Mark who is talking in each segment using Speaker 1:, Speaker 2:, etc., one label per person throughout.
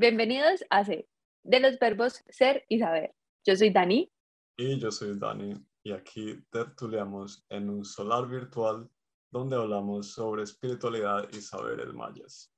Speaker 1: Bienvenidos a C, de los verbos ser y saber. Yo soy Dani.
Speaker 2: Y yo soy Dani, y aquí tertuliamos en un solar virtual donde hablamos sobre espiritualidad y saberes mayas.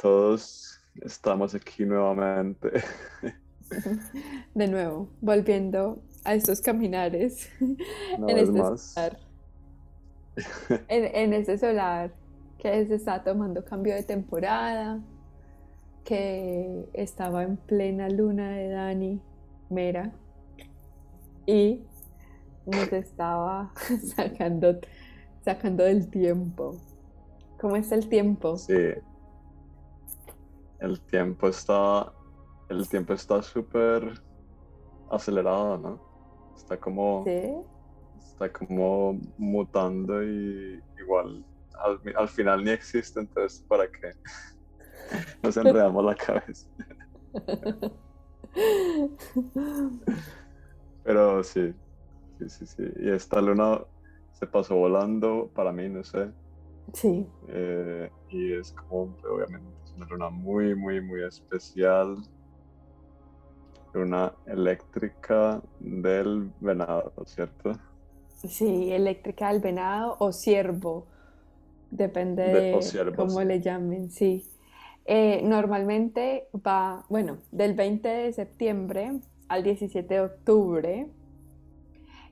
Speaker 2: Todos, estamos aquí nuevamente.
Speaker 1: De nuevo, volviendo a estos caminares
Speaker 2: Una
Speaker 1: en
Speaker 2: vez
Speaker 1: este
Speaker 2: más.
Speaker 1: solar. En, en este solar que se está tomando cambio de temporada, que estaba en plena luna de Dani Mera y nos estaba sacando, sacando del tiempo. ¿Cómo está el tiempo?
Speaker 2: Sí. El tiempo está. El tiempo está súper acelerado, ¿no? Está como.
Speaker 1: ¿Sí?
Speaker 2: Está como mutando y igual. Al, al final ni existe, entonces, ¿para qué? Nos enredamos la cabeza. Pero sí. Sí, sí, sí. Y esta luna se pasó volando para mí, no sé.
Speaker 1: Sí,
Speaker 2: Eh, y es como, obviamente, una luna muy, muy, muy especial. Luna eléctrica del venado, ¿cierto?
Speaker 1: sí, eléctrica del venado o ciervo, depende
Speaker 2: De-
Speaker 1: cómo le llamen, sí. Eh, normalmente va, bueno, del 20 de septiembre al 17 de octubre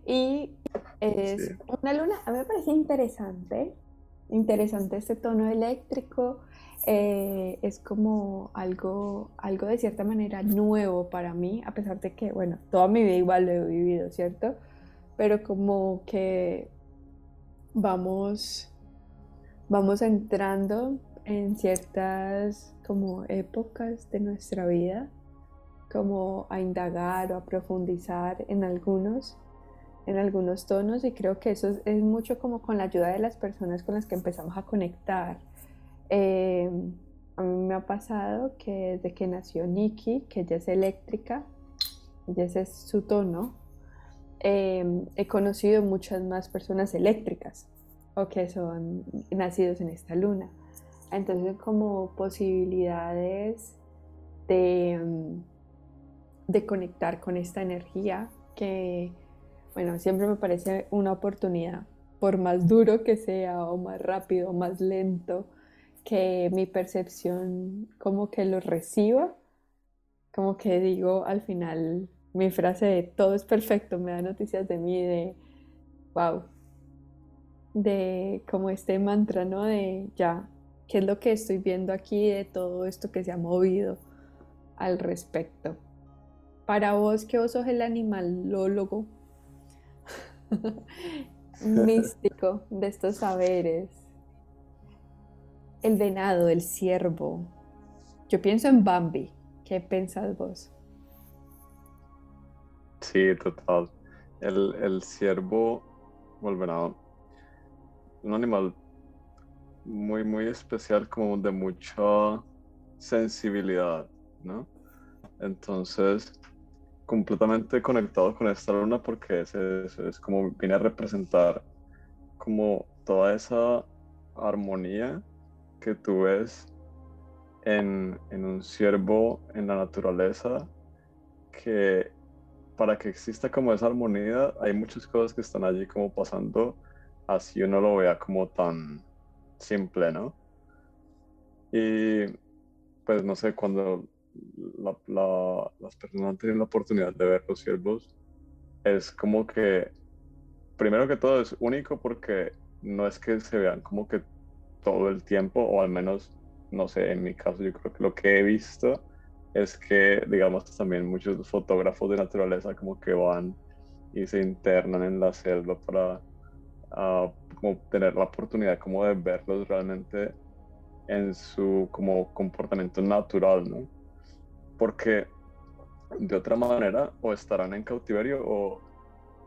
Speaker 1: y es
Speaker 2: Sí.
Speaker 1: una luna, a mí me parece interesante, interesante este tono eléctrico, eh, es como algo, algo de cierta manera nuevo para mí, a pesar de que, bueno, toda mi vida igual lo he vivido, ¿cierto? Pero como que vamos, vamos entrando en ciertas como épocas de nuestra vida, como a indagar o a profundizar en algunos, en algunos tonos y creo que eso es, es mucho como con la ayuda de las personas con las que empezamos a conectar. Eh, a mí me ha pasado que desde que nació Nikki, que ella es eléctrica, y ese es su tono, eh, he conocido muchas más personas eléctricas o que son nacidos en esta luna. Entonces como posibilidades de, mm, de conectar con esta energía que, bueno, siempre me parece una oportunidad, por más duro que sea o más rápido o más lento, que mi percepción como que lo reciba, como que digo al final mi frase de todo es perfecto, me da noticias de mí, de wow, de como este mantra, ¿no? De ya, ¿qué es lo que estoy viendo aquí de todo esto que se ha movido al respecto? Para vos, que vos sos el animalólogo místico de estos saberes, el venado, el ciervo, yo pienso en Bambi, ¿qué pensás vos?
Speaker 2: Sí, total. El, el ciervo o el venado, un animal muy, muy especial, como de mucha sensibilidad, ¿no? Entonces, completamente conectado con esta luna porque es, es, es como viene a representar como toda esa armonía que tú ves en, en un ciervo en la naturaleza que para que exista como esa armonía hay muchas cosas que están allí como pasando así uno lo vea como tan simple, ¿no? Y pues no sé, cuando la, la, las personas tienen la oportunidad de ver los ciervos, es como que, primero que todo es único porque no es que se vean como que todo el tiempo, o al menos, no sé, en mi caso yo creo que lo que he visto es que, digamos, también muchos fotógrafos de naturaleza como que van y se internan en la selva para uh, como tener la oportunidad como de verlos realmente en su como comportamiento natural, ¿no? Porque de otra manera o estarán en cautiverio o,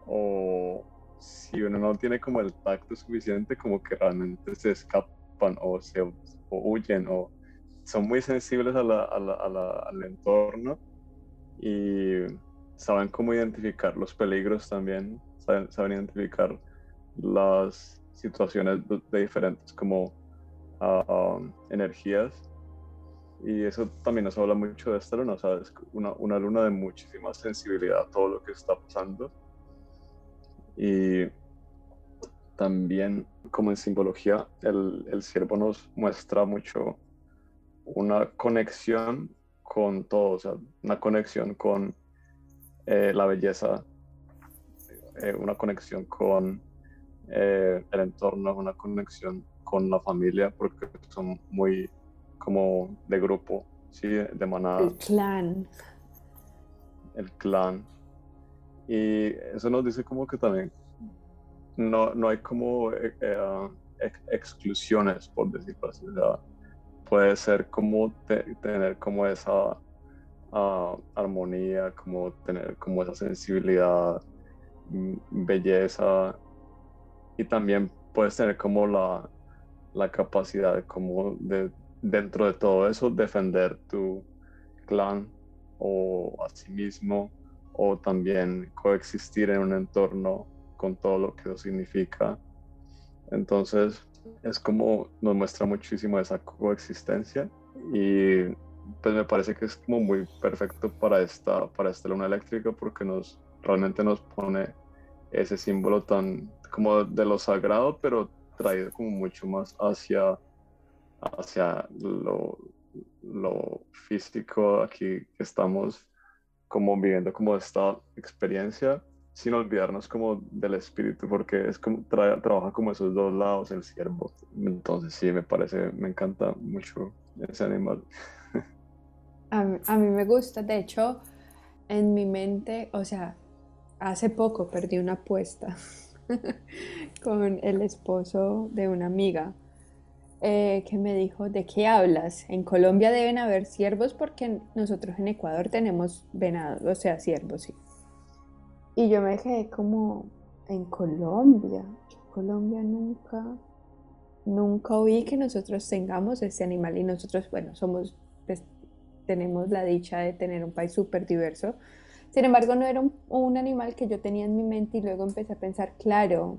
Speaker 2: o si uno no tiene como el tacto suficiente como que realmente se escapa escapan o, se, o huyen o son muy sensibles a la, a la, al entorno y saben cómo identificar los peligros también, saben, saben identificar las situaciones de, diferentes como uh, energías y eso también nos habla mucho de esta luna, o sea, es una, una luna de muchísima sensibilidad a todo lo que está pasando. Y también como en simbología el, el ciervo nos muestra mucho una conexión con todo, o sea, una conexión con eh, la belleza, eh, una conexión con eh, el entorno, una conexión con la familia, porque son muy como de grupo, ¿sí? de manada.
Speaker 1: El clan.
Speaker 2: El clan. Y eso nos dice como que también no, no hay como exclusiones, por decirlo así puede ser como tener como esa ah, armonía, como tener como esa sensibilidad, mm, belleza y también puedes tener como la, la capacidad como de dentro de todo eso defender tu clan o a sí mismo o también coexistir en un entorno con todo lo que eso significa. Entonces, es como nos muestra muchísimo esa coexistencia y pues me parece que es como muy perfecto para esta, para esta luna eléctrica porque nos realmente nos pone ese símbolo tan como de lo sagrado pero traído como mucho más hacia hacia lo, lo físico aquí que estamos como viviendo como esta experiencia sin olvidarnos como del espíritu, porque es como trabaja como esos dos lados el ciervo. Entonces sí, me parece, me encanta mucho ese animal.
Speaker 1: A, a mí me gusta, de hecho, en mi mente, o sea, hace poco perdí una apuesta con el esposo de una amiga eh, que me dijo, ¿de qué hablas? En Colombia deben haber ciervos porque nosotros en Ecuador tenemos venados, o sea, ciervos, sí. Y yo me quedé como en Colombia. Colombia nunca, nunca oí que nosotros tengamos ese animal y nosotros, bueno, somos, pues, tenemos la dicha de tener un país súper diverso. Sin embargo, no era un, animal que yo tenía en mi mente y luego empecé a pensar, claro,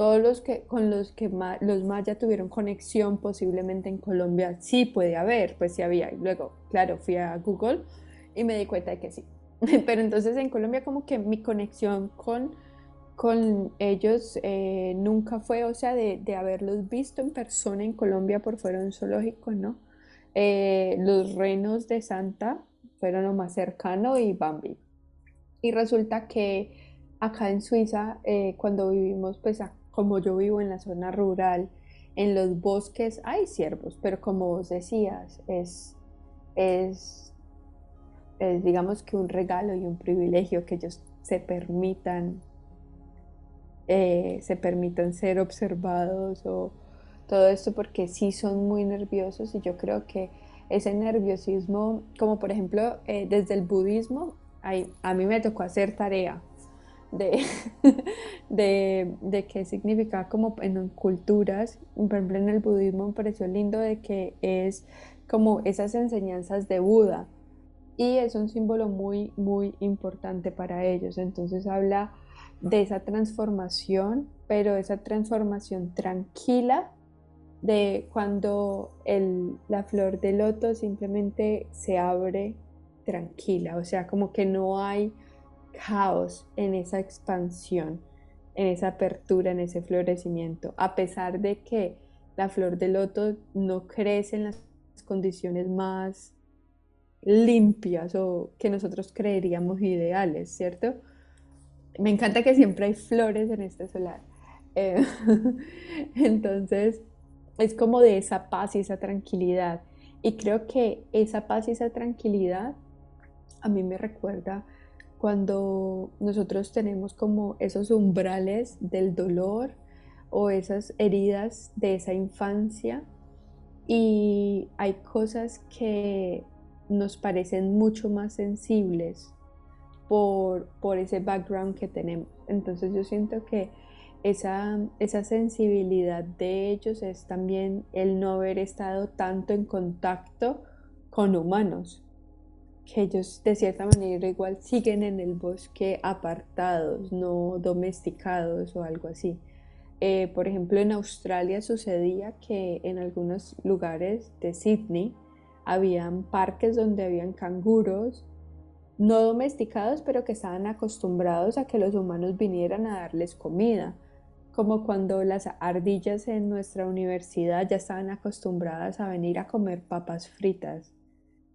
Speaker 1: todos los que con los que los mayas tuvieron conexión posiblemente en Colombia sí puede haber, pues sí había. Y luego, claro, fui a Google y me di cuenta de que sí, Pero entonces en Colombia como que mi conexión con, con ellos eh, nunca fue, o sea, de, haberlos visto en persona en Colombia por fuera de un zoológico, ¿no? Eh, los renos de Santa fueron lo más cercano y Bambi. Y resulta que acá en Suiza, eh, cuando vivimos, pues como yo vivo en la zona rural, en los bosques hay ciervos, pero como vos decías, es, es digamos que un regalo y un privilegio que ellos se permitan, eh, se permitan ser observados o todo esto porque sí son muy nerviosos y yo creo que ese nerviosismo, como por ejemplo eh, desde el budismo, a mí me tocó hacer tarea de, de, de, qué significa como en culturas, por ejemplo en el budismo me pareció lindo de que es como esas enseñanzas de Buda, y es un símbolo muy, muy importante para ellos. Entonces habla de esa transformación, pero esa transformación tranquila de cuando la flor de loto simplemente se abre tranquila, o sea, como que no hay caos en esa expansión, en esa apertura, en ese florecimiento, a pesar de que la flor de loto no crece en las condiciones más limpias o que nosotros creeríamos ideales, ¿cierto? Me encanta que siempre hay flores en este solar. Eh, entonces, es como de esa paz y esa tranquilidad. Y creo que esa paz y esa tranquilidad a mí me recuerda cuando nosotros tenemos como esos umbrales del dolor o esas heridas de esa infancia y hay cosas que nos parecen mucho más sensibles por, por ese background que tenemos. Entonces yo siento que esa, esa sensibilidad de ellos es también el no haber estado tanto en contacto con humanos, que ellos de cierta manera igual siguen en el bosque apartados, no domesticados o algo así. Eh, por ejemplo, en Australia sucedía que en algunos lugares de Sydney habían parques donde habían canguros no domesticados, pero que estaban acostumbrados a que los humanos vinieran a darles comida, como cuando las ardillas en nuestra universidad ya estaban acostumbradas a venir a comer papas fritas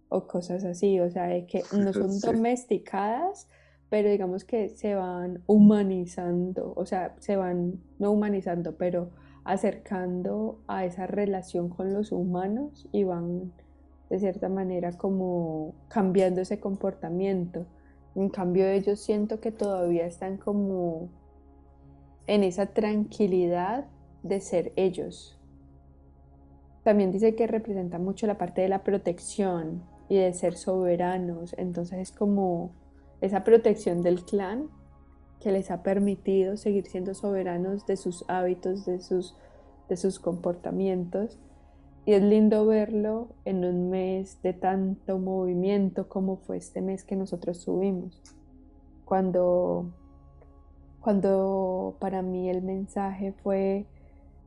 Speaker 1: o cosas así, o sea, que no son domesticadas, pero digamos que se van humanizando, o sea, se van, no humanizando, pero acercando a esa relación con los humanos y van de cierta manera como cambiando ese comportamiento. En cambio ellos siento que todavía están como en esa tranquilidad de ser ellos. También dice que representa mucho la parte de la protección y de ser soberanos, entonces es como esa protección del clan que les ha permitido seguir siendo soberanos de sus hábitos, de sus, de sus comportamientos. Y es lindo verlo en un mes de tanto movimiento como fue este mes que nosotros tuvimos. Cuando, cuando para mí el mensaje fue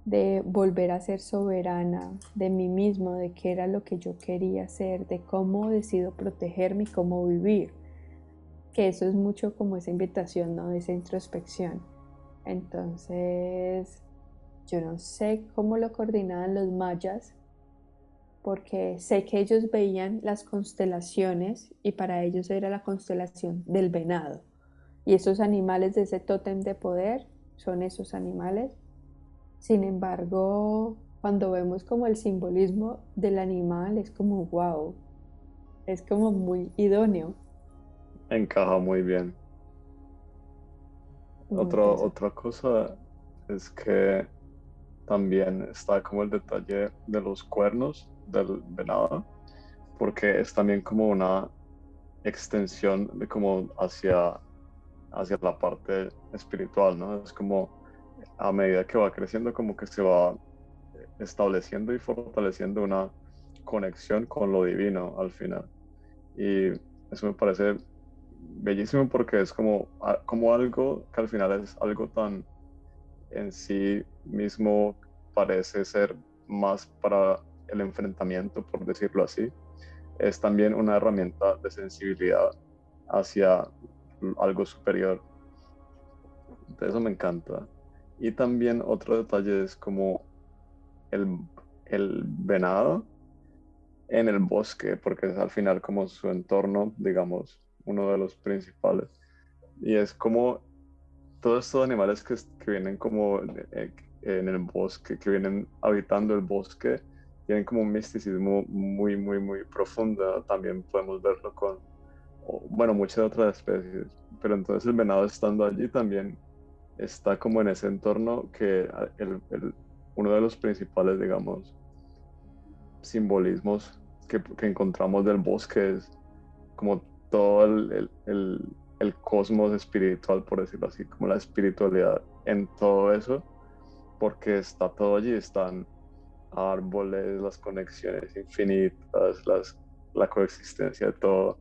Speaker 1: de volver a ser soberana de mí mismo, de qué era lo que yo quería ser, de cómo decido protegerme y cómo vivir que eso es mucho como esa invitación, ¿no? Esa introspección. Entonces, yo no sé cómo lo coordinaban los mayas, porque sé que ellos veían las constelaciones y para ellos era la constelación del venado. Y esos animales de ese tótem de poder son esos animales. Sin embargo, cuando vemos como el simbolismo del animal es como wow, es como muy idóneo
Speaker 2: encaja muy bien. otra cosa es que también está como el detalle de los cuernos del venado, porque es también como una extensión de como hacia, hacia la parte espiritual, ¿no? Es como a medida que va creciendo, como que se va estableciendo y fortaleciendo una conexión con lo divino al final. Y eso me parece bellísimo porque es como, como algo que al final es algo tan en sí mismo parece ser más para el enfrentamiento, por decirlo así. Es también una herramienta de sensibilidad hacia algo superior. Eso me encanta. Y también otro detalle es como el, el venado en el bosque, porque es al final como su entorno, digamos, uno de los principales. Y es como todos estos animales que, que vienen como eh, en el bosque, que vienen habitando el bosque, tienen como un misticismo muy, muy, muy profundo. También podemos verlo con, bueno, muchas otras especies. Pero entonces el venado estando allí también está como en ese entorno que el, uno de los principales, digamos, simbolismos que, que encontramos del bosque es como todo el, el, el, cosmos espiritual, por decirlo así, como la espiritualidad en todo eso, porque está todo allí, están árboles, las conexiones infinitas, las, la coexistencia de todo.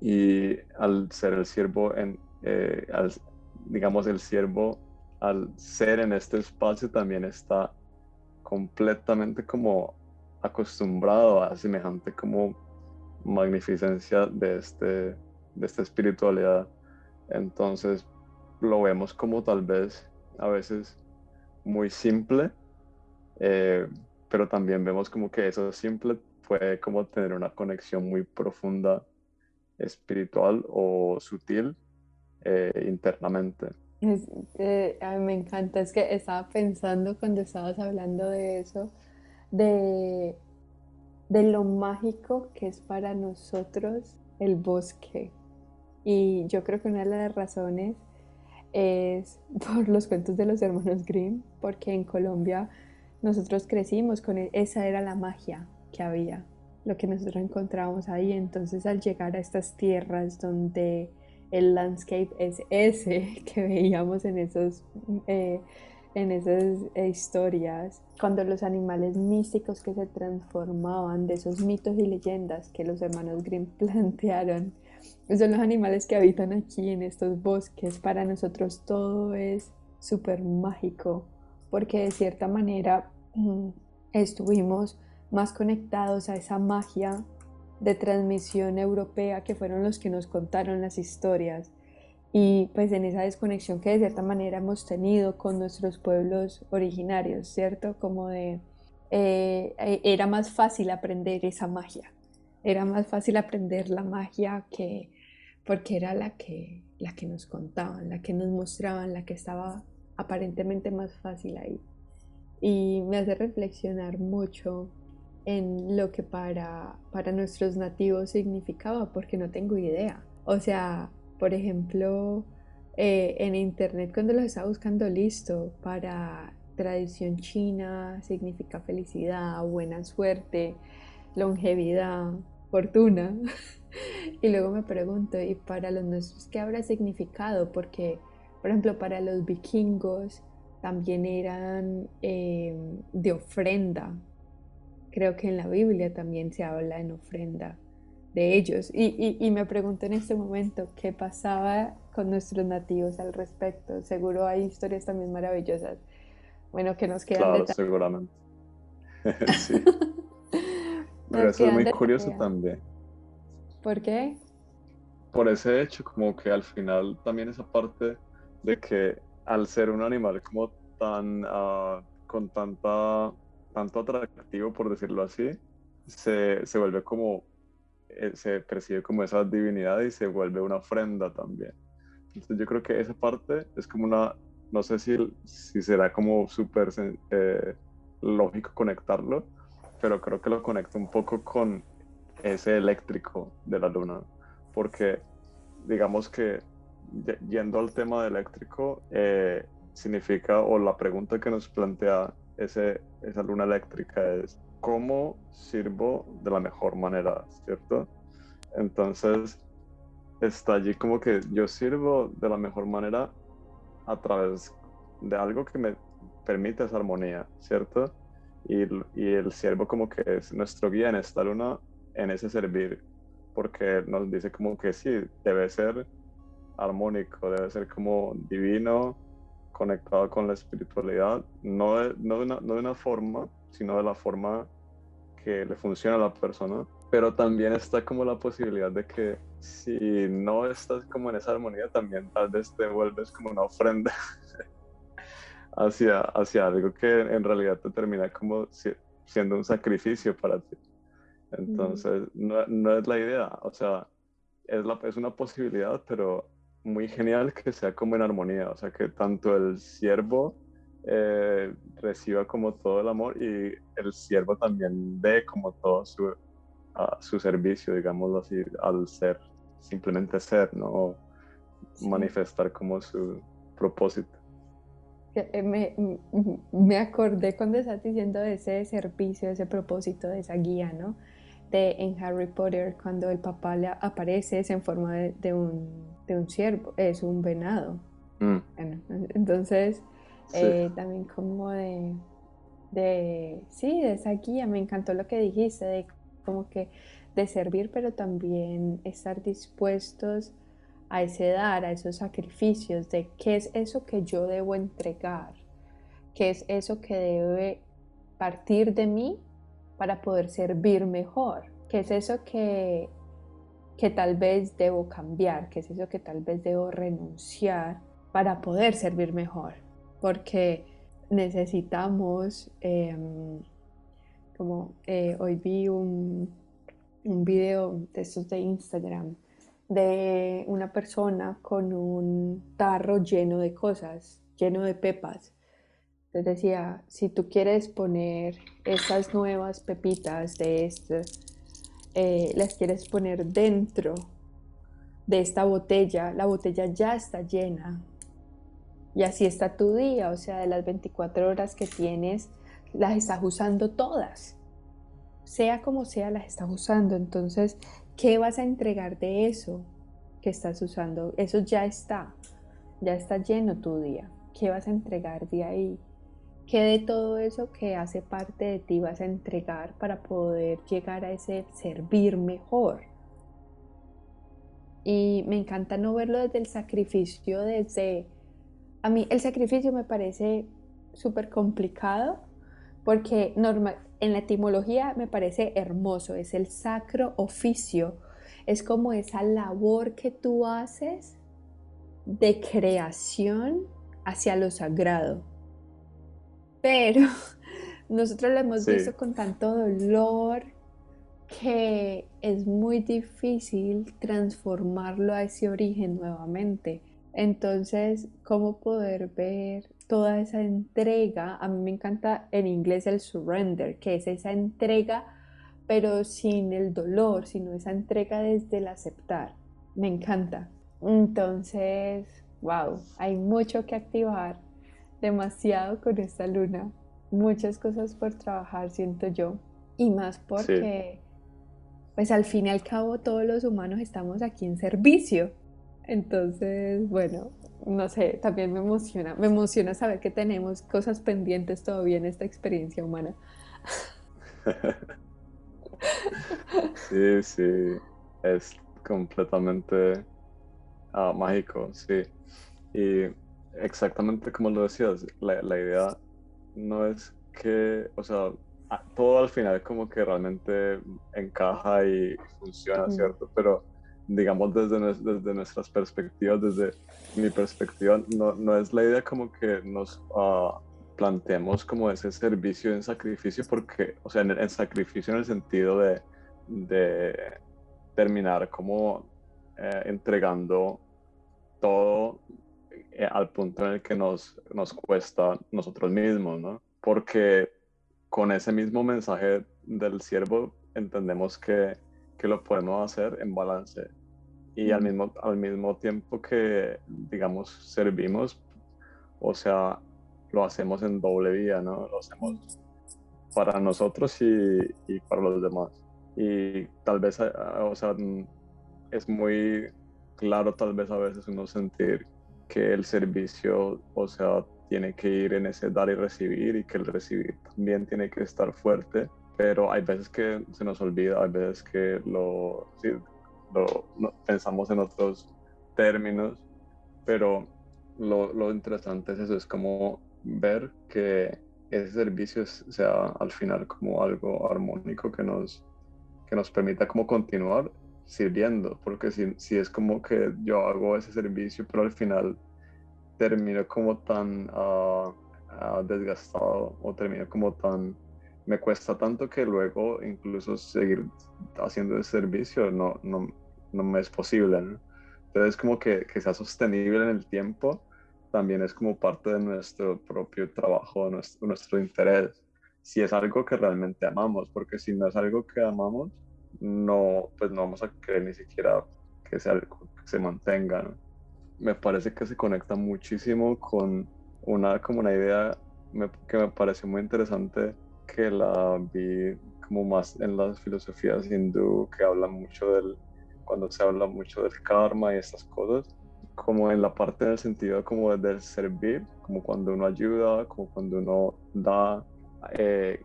Speaker 2: Y al ser el siervo, en, eh, al, digamos, el siervo, al ser en este espacio, también está completamente como acostumbrado a semejante como magnificencia de, este, de esta espiritualidad. Entonces lo vemos como tal vez a veces muy simple, eh, pero también vemos como que eso simple puede como tener una conexión muy profunda espiritual o sutil eh, internamente.
Speaker 1: Eh, a mí me encanta, es que estaba pensando cuando estabas hablando de eso, de de lo mágico que es para nosotros el bosque. Y yo creo que una de las razones es por los cuentos de los hermanos Grimm, porque en Colombia nosotros crecimos con e, esa era la magia que había, lo que nosotros encontrábamos ahí. Entonces al llegar a estas tierras donde el landscape es ese que veíamos en esos... Eh, en esas historias, cuando los animales místicos que se transformaban de esos mitos y leyendas que los hermanos Grimm plantearon, son los animales que habitan aquí en estos bosques. Para nosotros todo es súper mágico, porque de cierta manera mm, estuvimos más conectados a esa magia de transmisión europea que fueron los que nos contaron las historias y pues en esa desconexión que de cierta manera hemos tenido con nuestros pueblos originarios, ¿cierto? Como de, eh, eh, era más fácil aprender esa magia, era más fácil aprender la magia que, porque era la que, la que nos contaban, la que nos mostraban, la que estaba aparentemente más fácil ahí. Y me hace reflexionar mucho en lo que para, para nuestros nativos significaba, porque no tengo idea. O sea, por ejemplo, eh, en internet cuando los estaba buscando listo para tradición china, significa felicidad, buena suerte, longevidad, fortuna. y luego me pregunto, ¿y para los nuestros qué habrá significado? Porque, por ejemplo, para los vikingos también eran eh, de ofrenda. Creo que en la Biblia también se habla en ofrenda de ellos. Y, me pregunto en este momento qué pasaba con nuestros nativos al respecto. Seguro hay historias también maravillosas. Bueno, que nos quedan.
Speaker 2: Claro, seguramente. sí. Pero eso es muy curioso también.
Speaker 1: ¿Por qué?
Speaker 2: Por ese hecho, como que al final también esa parte de que al ser un animal como tan, ah, con tanta, tanto atractivo, por decirlo así, se, se vuelve como eh, se percibe como esa divinidad y se vuelve una ofrenda también. Entonces yo creo que esa parte es como una, no sé si, si será como súper eh, lógico conectarlo, pero creo que lo conecta un poco con ese eléctrico de la luna, porque digamos que yendo al tema de eléctrico, eh, significa, o la pregunta que nos plantea ese, esa luna eléctrica es, cómo sirvo de la mejor manera, ¿cierto? Entonces, está allí como que yo sirvo de la mejor manera a través de algo que me permite esa armonía, ¿cierto? Y, y el siervo como que es nuestro guía en esta luna, en ese servir, porque nos dice como que sí, debe ser armónico, debe ser como divino, conectado con la espiritualidad, no no no de una forma sino de la forma que le funciona a la persona. Pero también está como la posibilidad de que si no estás como en esa armonía, también tal vez te vuelves como una ofrenda hacia, hacia algo que en realidad te termina como siendo un sacrificio para ti. Entonces, no, no, es la idea, o sea, es, la, es una posibilidad, pero muy genial que sea como en armonía, o sea, que tanto el siervo eh, reciba como todo el amor y el siervo también dé como todo su, su servicio, digámoslo así, al ser, simplemente ser, ¿no? Manifestar como su propósito.
Speaker 1: Eh, me, me, acordé cuando estás diciendo de ese servicio, ese propósito, de esa guía, ¿no? De en Harry Potter, cuando el papá le aparece es en forma de, un, de un ciervo, es un venado. Mm. entonces, eh, también como de, de, sí, de esa guía, me encantó lo que dijiste, de como que de servir, pero también estar dispuestos a ese dar, a esos sacrificios, de qué es eso que yo debo entregar, qué es eso que debe partir de mí para poder servir mejor, qué es eso que, que tal vez debo cambiar, qué es eso que tal vez debo renunciar para poder servir mejor porque necesitamos, em, como eh, hoy vi un, un video de estos de Instagram de una persona con un tarro lleno de cosas, lleno de pepas. Entonces decía, si tú quieres poner esas nuevas pepitas de este, eh, las quieres poner dentro de esta botella, la botella ya está llena, y así está tu día, o sea, de las 24 horas que tienes, las estás usando todas. Sea como sea, las estás usando. Entonces, ¿qué vas a entregar de eso? que estás usando, eso ya está, ya está lleno tu día. ¿Qué vas a entregar de ahí? ¿Qué de todo eso que hace parte de ti vas a entregar para poder llegar a ese servir mejor? Y me encanta no verlo desde el sacrificio, desde... A mí el sacrificio me parece súper complicado porque normal, en la etimología me parece hermoso, es el sacro oficio, es como esa labor que tú haces de creación hacia lo sagrado pero nosotros lo hemos visto con tanto dolor que es muy difícil transformarlo a ese origen nuevamente. Entonces, ¿cómo poder ver toda esa entrega? A mí me encanta en inglés el surrender, que es esa entrega, pero sin el dolor, sino esa entrega desde el aceptar. Me encanta. Entonces, wow, hay mucho que activar demasiado con esta luna. Muchas cosas por trabajar, siento yo. Y más porque, pues al fin y al cabo, todos los humanos estamos aquí en servicio. Entonces, bueno, no sé, también me emociona. Me emociona saber que tenemos cosas pendientes todavía en esta experiencia humana.
Speaker 2: sí, sí, es completamente ah, mágico, sí. Y exactamente como lo decías, la, la, idea no es que, o sea, todo al final como que realmente encaja y funciona, ¿cierto? Pero digamos desde, desde nuestras perspectivas, desde mi perspectiva, no, no es la idea como que nos uh, planteemos como ese servicio en sacrificio, porque, o sea, en, sacrificio en el sentido de, de terminar como eh, entregando todo eh, al punto en el que nos, nos cuesta nosotros mismos, ¿no? Porque con ese mismo mensaje del siervo entendemos que, que lo podemos hacer en balance y al mismo, al mismo tiempo que, digamos, servimos, o sea, lo hacemos en doble vía, ¿no? Lo hacemos para nosotros y, y para los demás. Y tal vez, eh, o sea, es muy claro tal vez a veces uno sentir que el servicio, o sea, tiene que ir en ese dar y recibir y que el recibir también tiene que estar fuerte, pero hay veces que se nos olvida, hay veces que lo, sí, lo pensamos en otros términos, pero lo, lo, interesante es eso, es como ver que ese servicio sea al final como algo armónico que nos, que nos permita como continuar sirviendo, porque si, si, es como que yo hago ese servicio, pero al final termino como tan uh, desgastado o termino como tan... Me cuesta tanto que luego incluso seguir haciendo el servicio no, no, no me es posible. Entonces como que, que sea sostenible en el tiempo también es como parte de nuestro propio trabajo, nuestro, nuestro interés. Si es algo que realmente amamos, porque si no es algo que amamos, no, pues no vamos a querer ni siquiera que, sea, que se mantenga. Me parece que se conecta muchísimo con una, como una idea que me pareció muy interesante, que la vi como más en las filosofías hindú, que hablan mucho del, cuando se habla mucho del karma y estas cosas, como en la parte del sentido como del servir, como cuando uno ayuda, como cuando uno da, eh,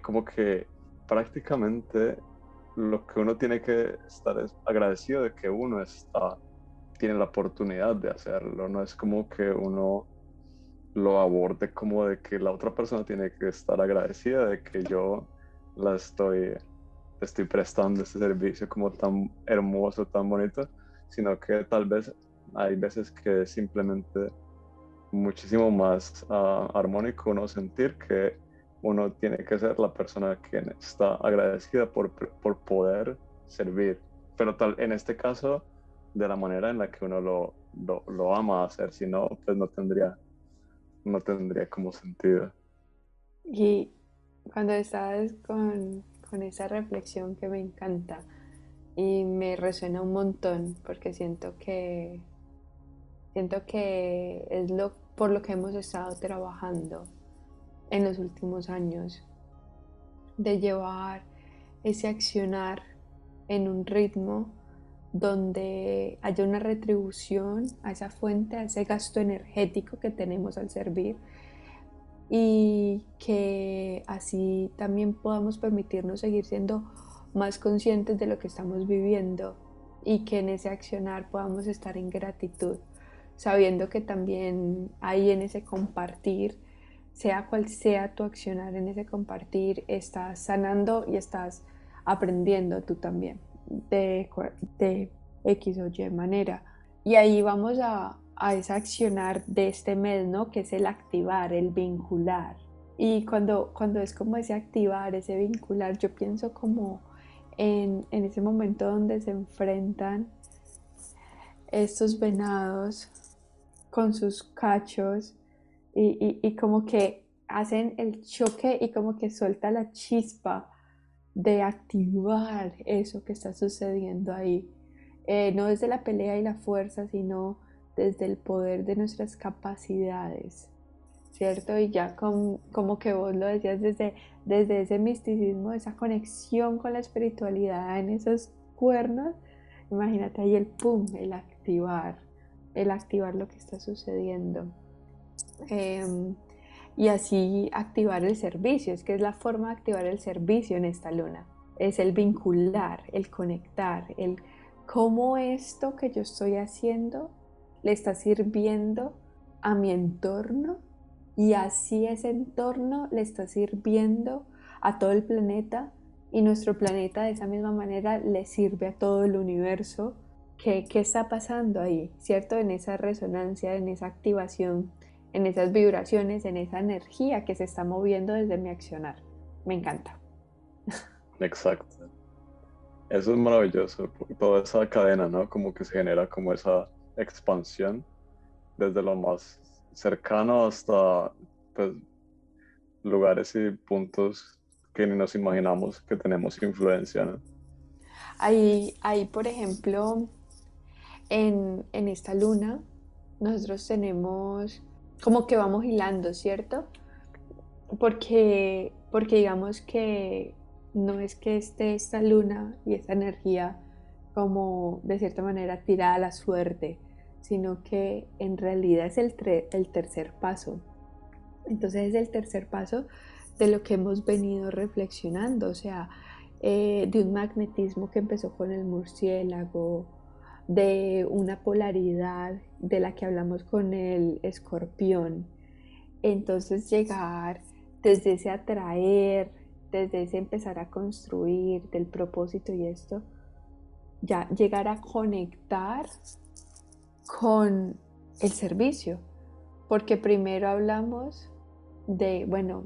Speaker 2: como que prácticamente lo que uno tiene que estar es agradecido de que uno está, tiene la oportunidad de hacerlo, no es como que uno lo aborde como de que la otra persona tiene que estar agradecida de que yo la estoy, estoy prestando este servicio como tan hermoso, tan bonito, sino que tal vez hay veces que simplemente muchísimo más uh, armónico uno sentir que uno tiene que ser la persona que está agradecida por, por poder servir. Pero tal, en este caso, de la manera en la que uno lo, lo, lo ama hacer, si no, pues no tendría, no tendría como sentido.
Speaker 1: Y cuando estabas con, con esa reflexión que me encanta y me resuena un montón porque siento que siento que es lo por lo que hemos estado trabajando en los últimos años, de llevar ese accionar en un ritmo donde haya una retribución a esa fuente, a ese gasto energético que tenemos al servir y que así también podamos permitirnos seguir siendo más conscientes de lo que estamos viviendo y que en ese accionar podamos estar en gratitud, sabiendo que también hay en ese compartir, sea cual sea tu accionar en ese compartir, estás sanando y estás aprendiendo tú también de, de X o Y manera. Y ahí vamos a, a ese accionar de este mes, ¿no? Que es el activar, el vincular. Y cuando, cuando es como ese activar, ese vincular, yo pienso como en, en ese momento donde se enfrentan estos venados con sus cachos y, como que hacen el choque y como que suelta la chispa de activar eso que está sucediendo ahí. Eh, no desde la pelea y la fuerza, sino desde el poder de nuestras capacidades, ¿cierto? Y ya como que vos lo decías desde, desde ese misticismo, esa conexión con la espiritualidad en esos cuernos, imagínate ahí el pum, el activar, el activar lo que está sucediendo. Em, y así activar el servicio, es que es la forma de activar el servicio en esta luna, es el vincular, el conectar, el cómo esto que yo estoy haciendo le está sirviendo a mi entorno y así ese entorno le está sirviendo a todo el planeta y nuestro planeta de esa misma manera le sirve a todo el universo. ¿Qué, qué está pasando ahí? ¿Cierto? En esa resonancia, en esa activación, en esas vibraciones, en esa energía que se está moviendo desde mi accionar. Me encanta.
Speaker 2: Exacto. Eso es maravilloso, toda esa cadena, ¿no? Como que se genera como esa expansión desde lo más cercano hasta pues, lugares y puntos que ni nos imaginamos que tenemos influencia. ¿no?
Speaker 1: Ahí, ahí, por ejemplo, en, en esta luna, nosotros tenemos como que vamos hilando, ¿cierto? Porque, porque digamos que no es que esté esta luna y esta energía como de cierta manera tirada a la suerte, sino que en realidad es el, el tercer paso. Entonces es el tercer paso de lo que hemos venido reflexionando, o sea, eh, de un magnetismo que empezó con el murciélago, de una polaridad de la que hablamos con el escorpión. Entonces llegar desde ese atraer, desde ese empezar a construir del propósito y esto, ya llegar a conectar con el servicio, porque primero hablamos de, bueno,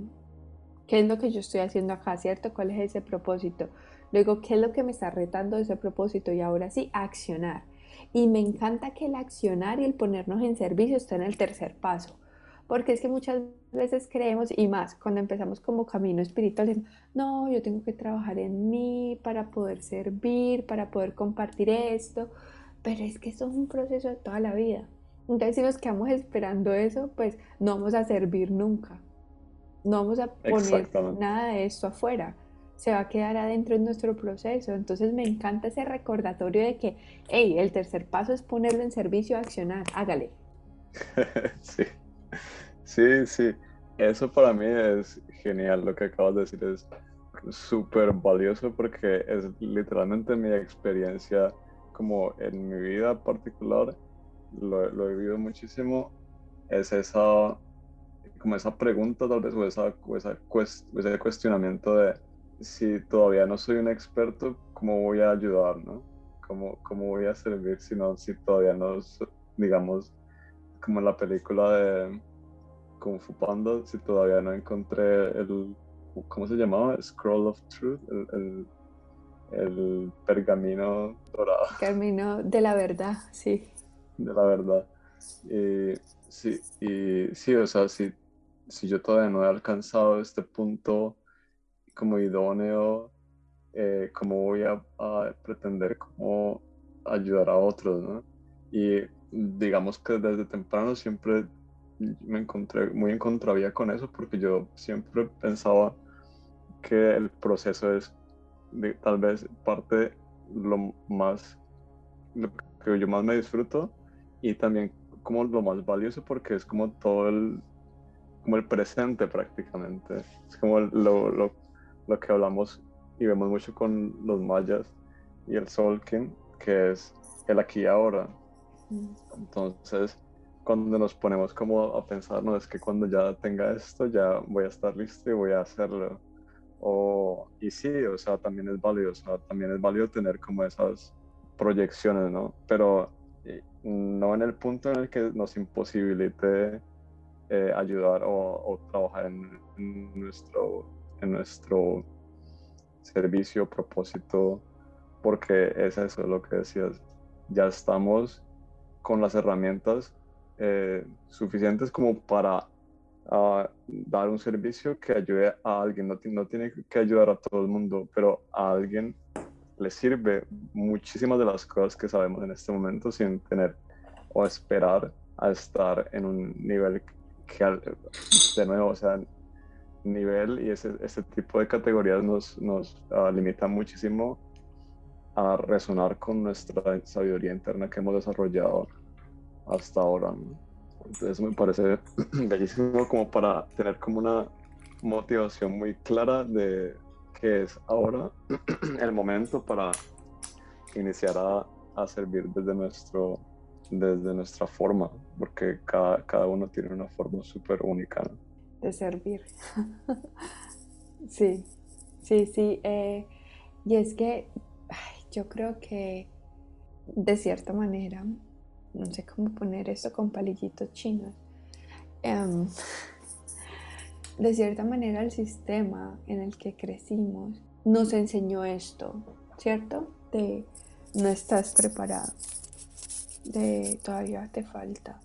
Speaker 1: ¿qué es lo que yo estoy haciendo acá, cierto? ¿Cuál es ese propósito? Luego, ¿qué es lo que me está retando ese propósito? Y ahora sí, accionar. Y me encanta que el accionar y el ponernos en servicio está en el tercer paso, porque es que muchas veces creemos, y más cuando empezamos como camino espiritual, no, yo tengo que trabajar en mí para poder servir, para poder compartir esto, pero es que eso es un proceso de toda la vida. Entonces si nos quedamos esperando eso, pues no vamos a servir nunca, no vamos a poner nada de esto afuera se va a quedar adentro en nuestro proceso. Entonces me encanta ese recordatorio de que, hey, el tercer paso es ponerlo en servicio, accionar, hágale.
Speaker 2: sí, sí, sí. Eso para mí es genial. Lo que acabas de decir es súper valioso porque es literalmente mi experiencia como en mi vida particular. Lo, lo he vivido muchísimo. Es esa como esa pregunta tal vez o, esa, o esa ese cuestionamiento de si todavía no soy un experto, ¿cómo voy a ayudar, no? ¿Cómo, cómo voy a servir si, no, si todavía no, digamos, como en la película de Kung Fu Panda, si todavía no encontré el, ¿cómo se llamaba? Scroll of Truth, el, el, pergamino dorado.
Speaker 1: Pergamino de la verdad, sí.
Speaker 2: De la verdad. Y sí, y sí, o sea, si, si yo todavía no he alcanzado este punto como idóneo, eh, cómo voy a, pretender como ayudar a otros, ¿no? Y digamos que desde temprano siempre me encontré muy en contravía con eso porque yo siempre pensaba que el proceso es tal vez parte lo más lo que yo más me disfruto y también como lo más valioso porque es como todo el, como el presente prácticamente. Es como lo, lo que hablamos y vemos mucho con los mayas y el Solkin, que es el aquí y ahora. Entonces, cuando nos ponemos como a pensar, no, es que cuando ya tenga esto, ya voy a estar listo y voy a hacerlo. O, y sí, o sea, también es válido, o sea, también es válido tener como esas proyecciones, ¿no? Pero no en el punto en el que nos imposibilite eh, ayudar o, trabajar en, nuestro, en nuestro servicio, propósito, porque es eso lo que decías, ya estamos con las herramientas eh, suficientes como para ah, dar un servicio que ayude a alguien, no, tiene que ayudar a todo el mundo, pero a alguien le sirve muchísimas de las cosas que sabemos en este momento sin tener o esperar a estar en un nivel que, de nuevo, sea, nivel y ese, ese tipo de categorías nos, nos uh, limita muchísimo a resonar con nuestra sabiduría interna que hemos desarrollado hasta ahora. Entonces me parece bellísimo como para tener como una motivación muy clara de que es ahora el momento para iniciar a, a, servir desde, nuestro, desde nuestra forma, porque cada, cada uno tiene una forma súper única.
Speaker 1: Servir. sí, sí, sí. Eh, y es que yo creo que de cierta manera, no sé cómo poner esto con palillitos chinos. Em, de cierta manera el sistema en el que crecimos nos enseñó esto, ¿cierto? De no estás preparado, de todavía te falta,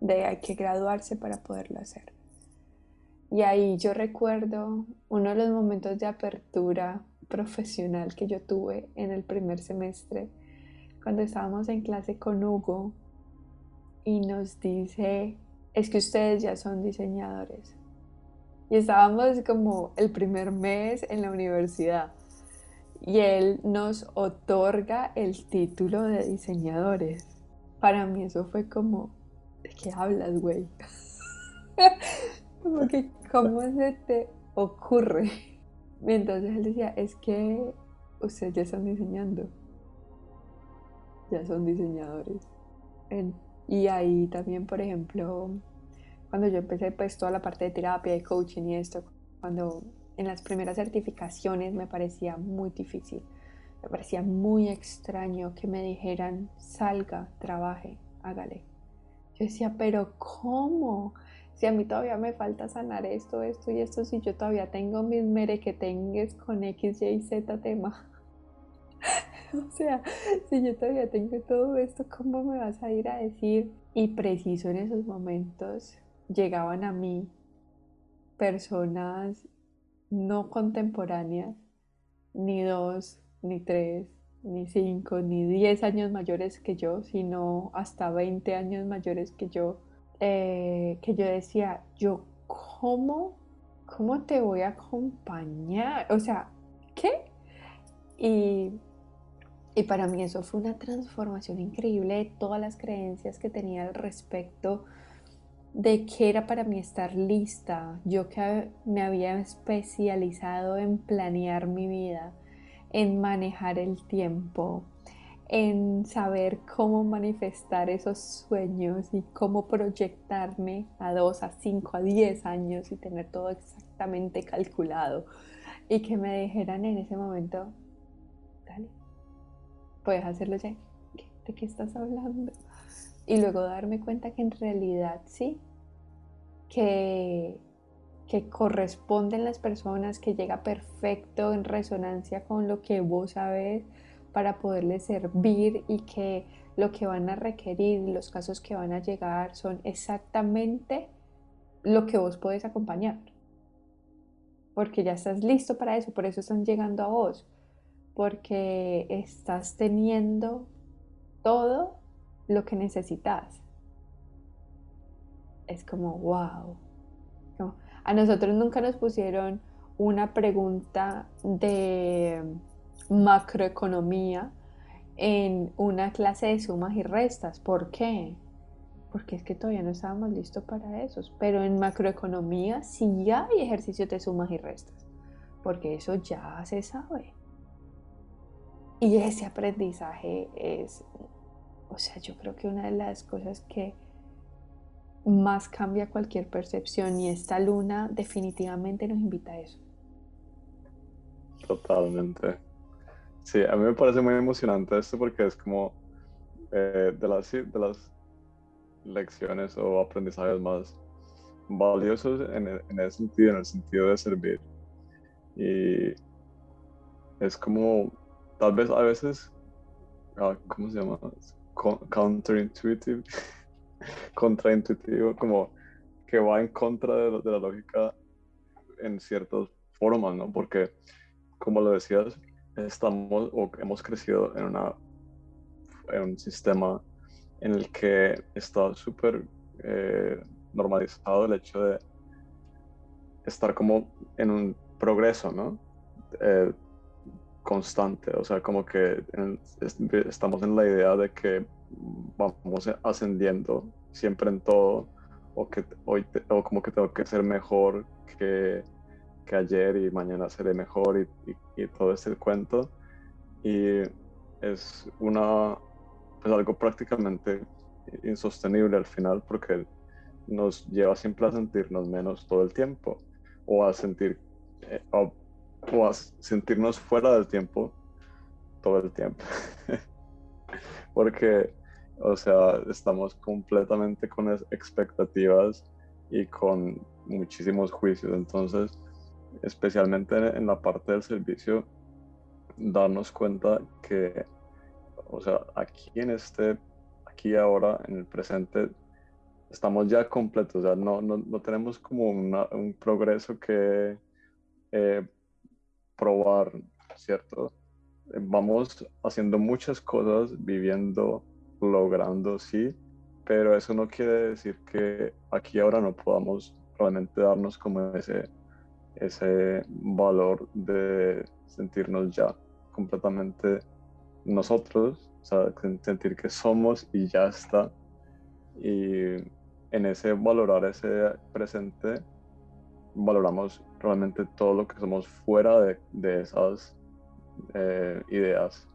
Speaker 1: de hay que graduarse para poderlo hacer. Y ahí yo recuerdo uno de los momentos de apertura profesional que yo tuve en el primer semestre, cuando estábamos en clase con Hugo y nos dice, es que ustedes ya son diseñadores y estábamos como el primer mes en la universidad y él nos otorga el título de diseñadores. Para mí eso fue como, ¿de qué hablas, güey? como que, ¿cómo se te ocurre? Y entonces él decía, es que ustedes ya están diseñando. Ya son diseñadores. y ahí también, por ejemplo, cuando yo empecé pues toda la parte de terapia, de coaching y esto, cuando en las primeras certificaciones me parecía muy difícil, me parecía muy extraño que me dijeran salga, trabaje, hágale. Yo decía, pero ¿cómo? Si a mí todavía me falta sanar esto, esto y esto, si yo todavía tengo mis merequetengues con X, Y, Z tema. o sea, si yo todavía tengo todo esto, ¿cómo me vas a ir a decir? Y preciso en esos momentos llegaban a mí personas no contemporáneas, ni dos, ni tres, ni cinco, ni diez años mayores que yo, sino hasta veinte años mayores que yo, eh, que yo decía, yo, ¿cómo, ¿cómo te voy a acompañar? O sea, ¿qué? Y, y para mí eso fue una transformación increíble de todas las creencias que tenía al respecto de qué era para mí estar lista, yo que me había especializado en planear mi vida, en manejar el tiempo, en saber cómo manifestar esos sueños y cómo proyectarme a dos, a cinco, a diez años y tener todo exactamente calculado. Y que me dijeran en ese momento, dale, puedes hacerlo ya. ¿De qué estás hablando? y luego darme cuenta que en realidad sí, que, que corresponden las personas, que llega perfecto en resonancia con lo que vos sabes para poderles servir y que lo que van a requerir, los casos que van a llegar son exactamente lo que vos podés acompañar. Porque ya estás listo para eso, por eso están llegando a vos. Porque estás teniendo todo lo que necesitas. Es como, wow. a nosotros nunca nos pusieron una pregunta de macroeconomía en una clase de sumas y restas. ¿Por qué? Porque es que todavía no estábamos listos para eso. Pero en macroeconomía sí ya hay ejercicios de sumas y restas, porque eso ya se sabe. Y ese aprendizaje es, o sea, yo creo que una de las cosas que más cambia cualquier percepción y esta luna definitivamente nos invita a eso.
Speaker 2: Totalmente. Sí, a mí me parece muy emocionante esto porque es como eh, de, las, de las lecciones o aprendizajes más valiosos en, en ese sentido, en el sentido de servir. Y es como, tal vez a veces, ah, ¿cómo se llama? Counterintuitive, contraintuitivo, como que va en contra de, de la lógica en ciertas formas, ¿no? Porque, como lo decías, estamos o hemos crecido en, una, en un sistema en el que está súper eh, normalizado el hecho de estar como en un progreso, ¿no? Eh, constante, o sea, como que estamos en la idea de que vamos ascendiendo siempre en todo, o que hoy o como que tengo que ser mejor que que ayer y mañana seré mejor y, todo ese cuento. Y es una, pues algo prácticamente insostenible al final porque nos lleva siempre a sentirnos menos todo el tiempo o a sentir eh, o, a sentirnos fuera del tiempo todo el tiempo porque o sea estamos completamente con expectativas y con muchísimos juicios entonces especialmente en la parte del servicio, darnos cuenta que, o sea, aquí en este, aquí ahora, en el presente, estamos ya completos, o sea, no, no, no tenemos como un progreso que eh, probar, ¿cierto? Vamos haciendo muchas cosas, viviendo, logrando, sí, pero eso no quiere decir que aquí ahora no podamos realmente darnos como ese ese valor de sentirnos ya completamente nosotros, o sea, sentir que somos y ya está. Y en ese valorar ese presente, valoramos realmente todo lo que somos fuera de, esas eh, ideas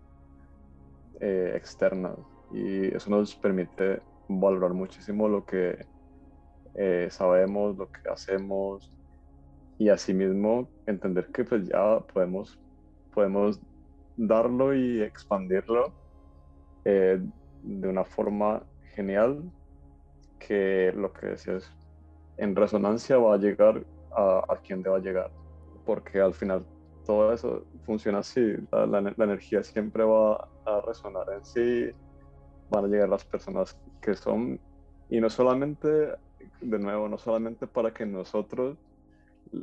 Speaker 2: eh, externas. Y eso nos permite valorar muchísimo lo que eh, sabemos, lo que hacemos, y asimismo entender que pues ya podemos, podemos darlo y expandirlo eh, de una forma genial que lo que decías en resonancia va a llegar a, a quien deba llegar porque al final todo eso funciona así la, la, energía siempre va a resonar en sí van a llegar las personas que son y no solamente de nuevo no solamente para que nosotros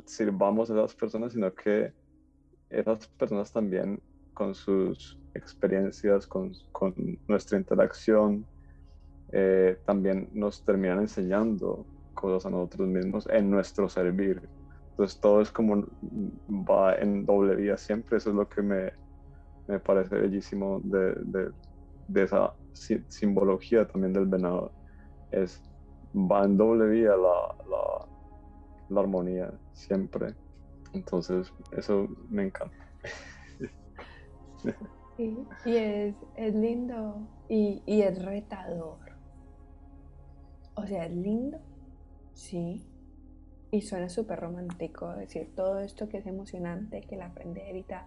Speaker 2: sirvamos a esas personas, sino que esas personas también con sus experiencias, con, con nuestra interacción, eh, también nos terminan enseñando cosas a nosotros mismos en nuestro servir. Entonces todo es como va en doble vía siempre, eso es lo que me, me parece bellísimo de, de, de, esa simbología también del venado. Es, va en doble vía la, la la armonía siempre. Entonces, eso me encanta.
Speaker 1: Sí, y es, es lindo y, y, es retador. O sea, es lindo, sí. Y suena súper romántico decir todo esto que es emocionante, que la aprender y tal,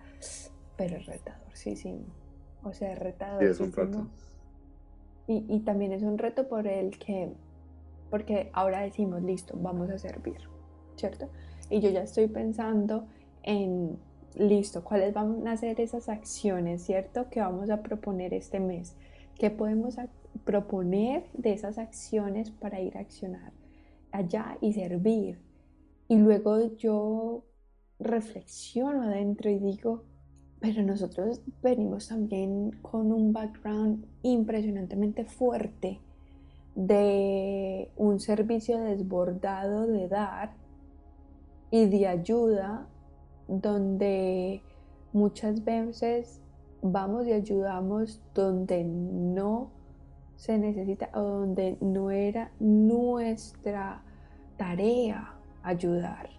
Speaker 1: pero es retador, sí, sí. O sea, es retador.
Speaker 2: es un reto.
Speaker 1: Y, y también es un reto por el que, porque ahora decimos, listo, vamos a servir ¿cierto? Y yo ya estoy pensando en, listo, cuáles van a ser esas acciones, ¿cierto? Que vamos a proponer este mes. ¿Qué podemos proponer de esas acciones para ir a accionar allá y servir? Y luego yo reflexiono adentro y digo, pero nosotros venimos también con un background impresionantemente fuerte de un servicio desbordado de dar y de ayuda donde muchas veces vamos y ayudamos donde no se necesita o donde no era nuestra tarea ayudar.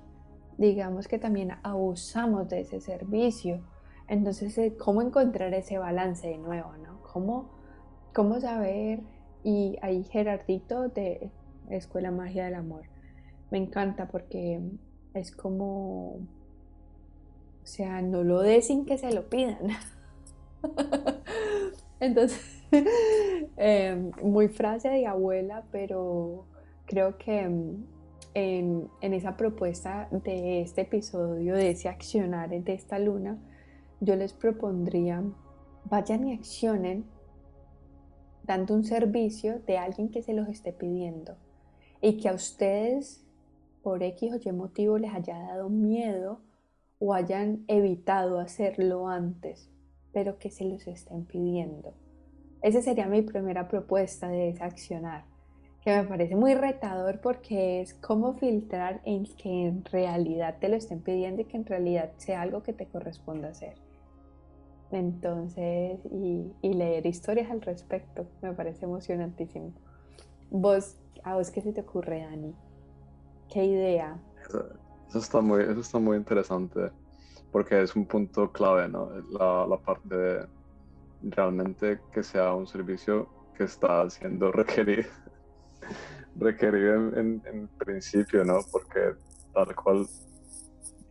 Speaker 1: Digamos que también abusamos de ese servicio. Entonces, eh, ¿cómo encontrar ese balance de nuevo? ¿no? ¿Cómo, cómo saber? Y hay Gerardito de Escuela Magia del Amor. Me encanta porque es como, o sea, no lo dé sin que se lo pidan. Entonces, em, muy frase de abuela, pero creo que em, en, en, esa propuesta de este episodio, de ese accionar de esta luna, yo les propondría, vayan y accionen dando un servicio de alguien que se los esté pidiendo y que a ustedes por X o Y motivo les haya dado miedo o hayan evitado hacerlo antes, pero que se los estén pidiendo. Esa sería mi primera propuesta de desaccionar, que me parece muy retador porque es cómo filtrar en que en realidad te lo estén pidiendo y que en realidad sea algo que te corresponda hacer. Entonces, y, leer historias al respecto, me parece emocionantísimo. Vos, ¿a vos qué se te ocurre, Dani? ¿Qué idea?
Speaker 2: Eso, está, muy, eso está muy interesante, porque es un punto clave, ¿no? La, parte de realmente que sea un servicio que está siendo requerido, requerido en, en, principio, ¿no? Porque tal cual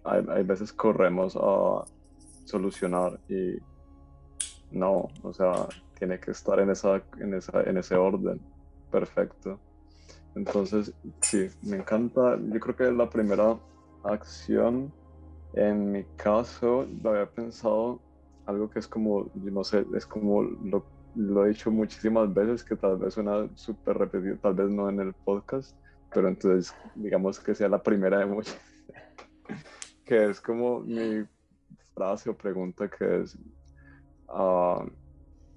Speaker 2: hay, hay veces corremos a solucionar y no, o sea, tiene que estar en, esa, en, esa, en ese orden perfecto. Entonces, sí, me encanta. Yo creo que la primera acción, en mi caso, lo había pensado algo que es como, no sé, es como lo, he dicho muchísimas veces, que tal vez suena súper repetido, tal vez no en el podcast, pero entonces digamos que sea la primera de muchas, que es como mi frase o pregunta que es uh,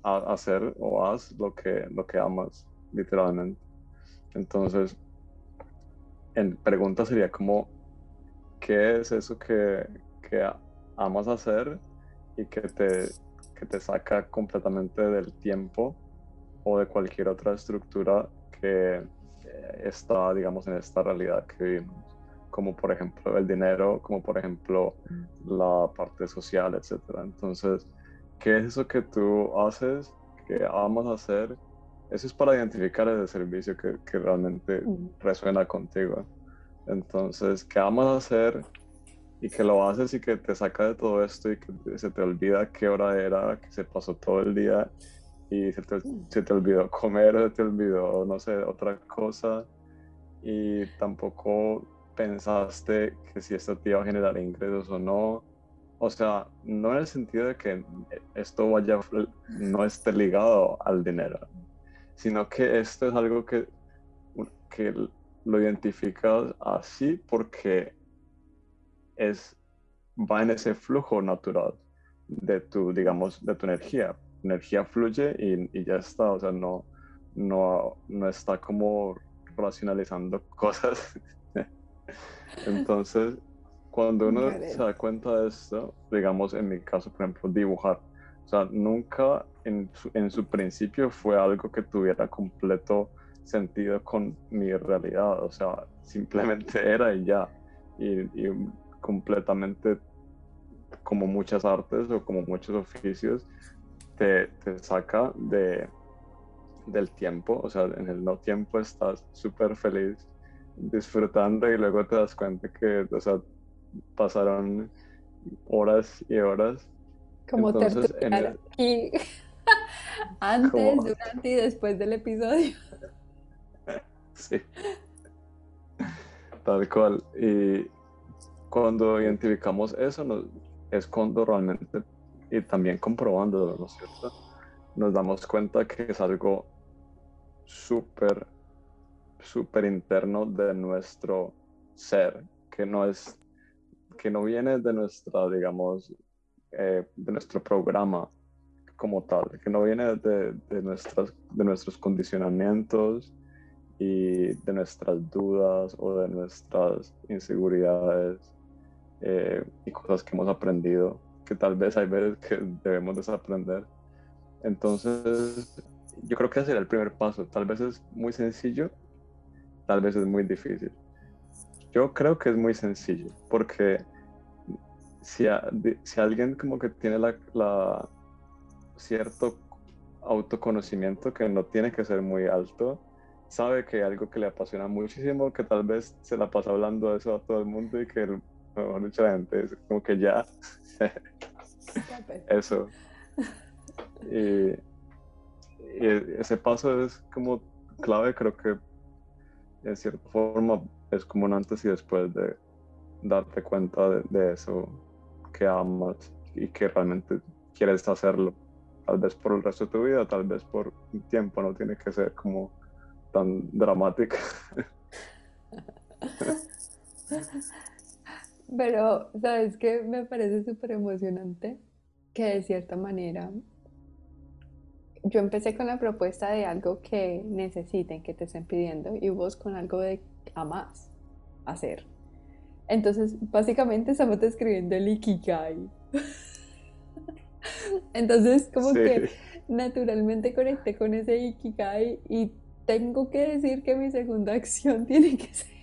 Speaker 2: hacer o haz lo que, lo que amas, literalmente. Entonces, en pregunta sería como, ¿qué es eso que, que amas hacer y que te, que te saca completamente del tiempo o de cualquier otra estructura que eh, está, digamos, en esta realidad que vivimos? como por ejemplo el dinero, como por ejemplo la parte social, etc. Entonces, ¿qué es eso que tú haces, que amas hacer? Eso es para identificar el servicio que, que realmente resuena contigo. Entonces, ¿qué amas hacer y que lo haces y que te saca de todo esto y que se te olvida qué hora era, que se pasó todo el día y se te, se te olvidó comer, se te olvidó, no sé, otra cosa. Y tampoco pensaste que si esto te iba a generar ingresos o no. O sea, no en el sentido de que esto vaya, no esté ligado al dinero, sino que esto es algo que, que lo identificas así porque es, va en ese flujo natural de tu, digamos, de tu energía. Energía fluye y, y ya está, o sea, no, no, no está como racionalizando cosas entonces, cuando uno se da cuenta de esto, digamos en mi caso, por ejemplo, dibujar, o sea, nunca en su, en su principio fue algo que tuviera completo sentido con mi realidad, o sea, simplemente era y ya, y, y completamente como muchas artes o como muchos oficios, te, te saca de, del tiempo, o sea, en el no tiempo estás súper feliz disfrutando y luego te das cuenta que, o sea, pasaron horas y horas.
Speaker 1: Como Entonces, antes, durante y después del episodio.
Speaker 2: sí. Tal cual. Y cuando identificamos eso, nos, es cuando realmente, y también comprobando, ¿no es cierto? Nos damos cuenta que es algo súper súper interno de nuestro ser, que no es, que no viene de nuestra, digamos, eh, de nuestro programa como tal, que no viene de, nuestras, de nuestros condicionamientos y de nuestras dudas o de nuestras inseguridades eh, y cosas que hemos aprendido que tal vez hay veces que debemos desaprender. Entonces, yo creo que ese era el primer paso. Tal vez es muy sencillo, tal vez es muy difícil. Yo creo que es muy sencillo, porque si, si alguien como que tiene la, cierto autoconocimiento que no tiene que ser muy alto, sabe que algo que le apasiona muchísimo, que tal vez se la pasa hablando de eso a todo el mundo y que mucha gente es como que ya eso. Y, ese paso es como clave, creo que en cierta forma es como un antes y después de darte cuenta de eso que amas y que realmente quieres hacerlo. Tal vez por el resto de tu vida, tal vez por un tiempo, no tiene que ser como tan dramática.
Speaker 1: Pero, ¿sabes qué? Me parece súper emocionante que de cierta manera yo empecé con la propuesta de algo que necesiten, que te estén pidiendo, y vos con algo de amas hacer. Entonces, básicamente estamos describiendo el Ikigai. Entonces, como que naturalmente conecté con ese Ikigai y tengo que decir que mi segunda acción tiene que ser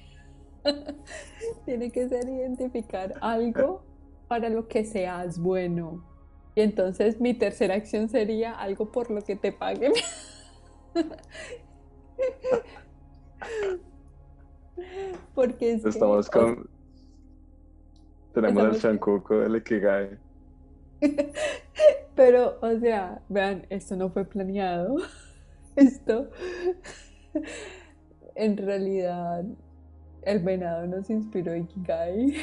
Speaker 1: tiene que ser identificar algo para lo que seas bueno. Y entonces mi tercera acción sería algo por lo que te paguen. Porque es
Speaker 2: Estamos con... Tenemos el chancuco del Ikigai.
Speaker 1: Pero, o sea, vean, esto no fue planeado. Esto, en realidad, el venado nos inspiró Ikigai.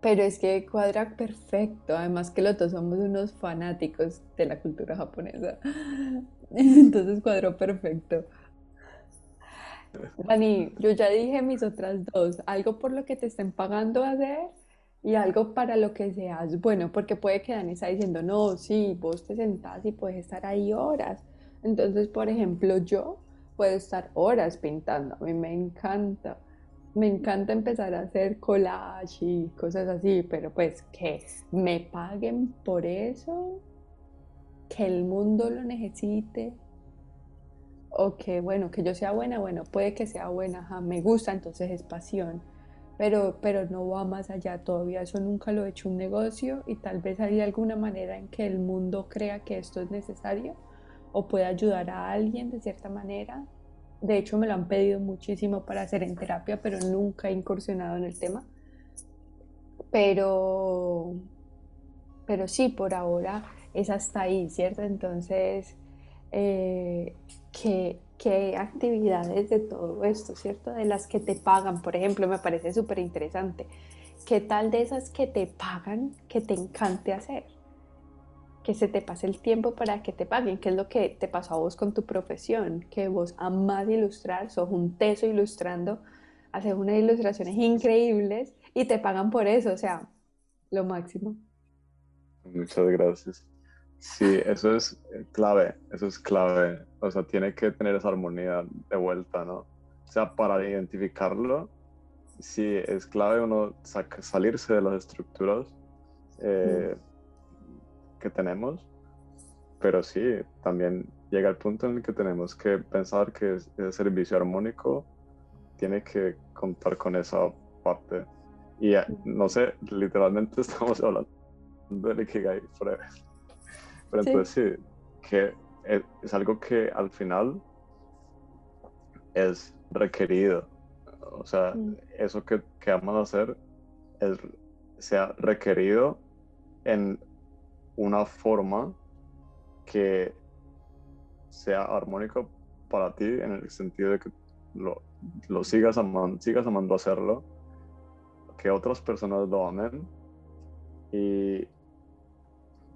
Speaker 1: Pero es que cuadra perfecto, además que los dos somos unos fanáticos de la cultura japonesa. Entonces cuadró perfecto. Dani, yo ya dije mis otras dos, algo por lo que te estén pagando a hacer y algo para lo que seas bueno, porque puede que Dani está diciendo, no, sí, vos te sentás y puedes estar ahí horas. Entonces, por ejemplo, yo puedo estar horas pintando, a mí me encanta. Me encanta empezar a hacer collage y cosas así, pero pues que me paguen por eso, que el mundo lo necesite, o que bueno, que yo sea buena, bueno, puede que sea buena, me gusta, entonces es pasión, pero, pero no va más allá todavía, eso nunca lo he hecho un negocio y tal vez hay alguna manera en que el mundo crea que esto es necesario o puede ayudar a alguien de cierta manera. De hecho, me lo han pedido muchísimo para hacer en terapia, pero nunca he incursionado en el tema. Pero, pero sí, por ahora es hasta ahí, ¿cierto? Entonces, eh, ¿qué, ¿qué, actividades de todo esto, ¿cierto? De las que te pagan, por ejemplo, me parece súper interesante. ¿Qué tal de esas que te pagan que te encante hacer? que se te pase el tiempo para que te paguen, que es lo que te pasó a vos con tu profesión, que vos amás ilustrar, sos un teso ilustrando, haces unas ilustraciones increíbles y te pagan por eso, o sea, lo máximo.
Speaker 2: Muchas gracias. Sí, eso es clave, eso es clave, o sea, tiene que tener esa armonía de vuelta, ¿no? O sea, para identificarlo, sí, es clave uno salirse de las estructuras. Eh, que tenemos, pero sí, también llega el punto en el que tenemos que pensar que el servicio armónico tiene que contar con esa parte. Y eh, no sé, literalmente estamos hablando de Ikigai Forever. Pero entonces sí, que es, algo que al final es requerido. O sea, eso que, que vamos a hacer es, sea requerido en una forma que sea armónica para ti en el sentido de que lo, lo sigas, amando, sigas amando hacerlo, que otras personas lo amen y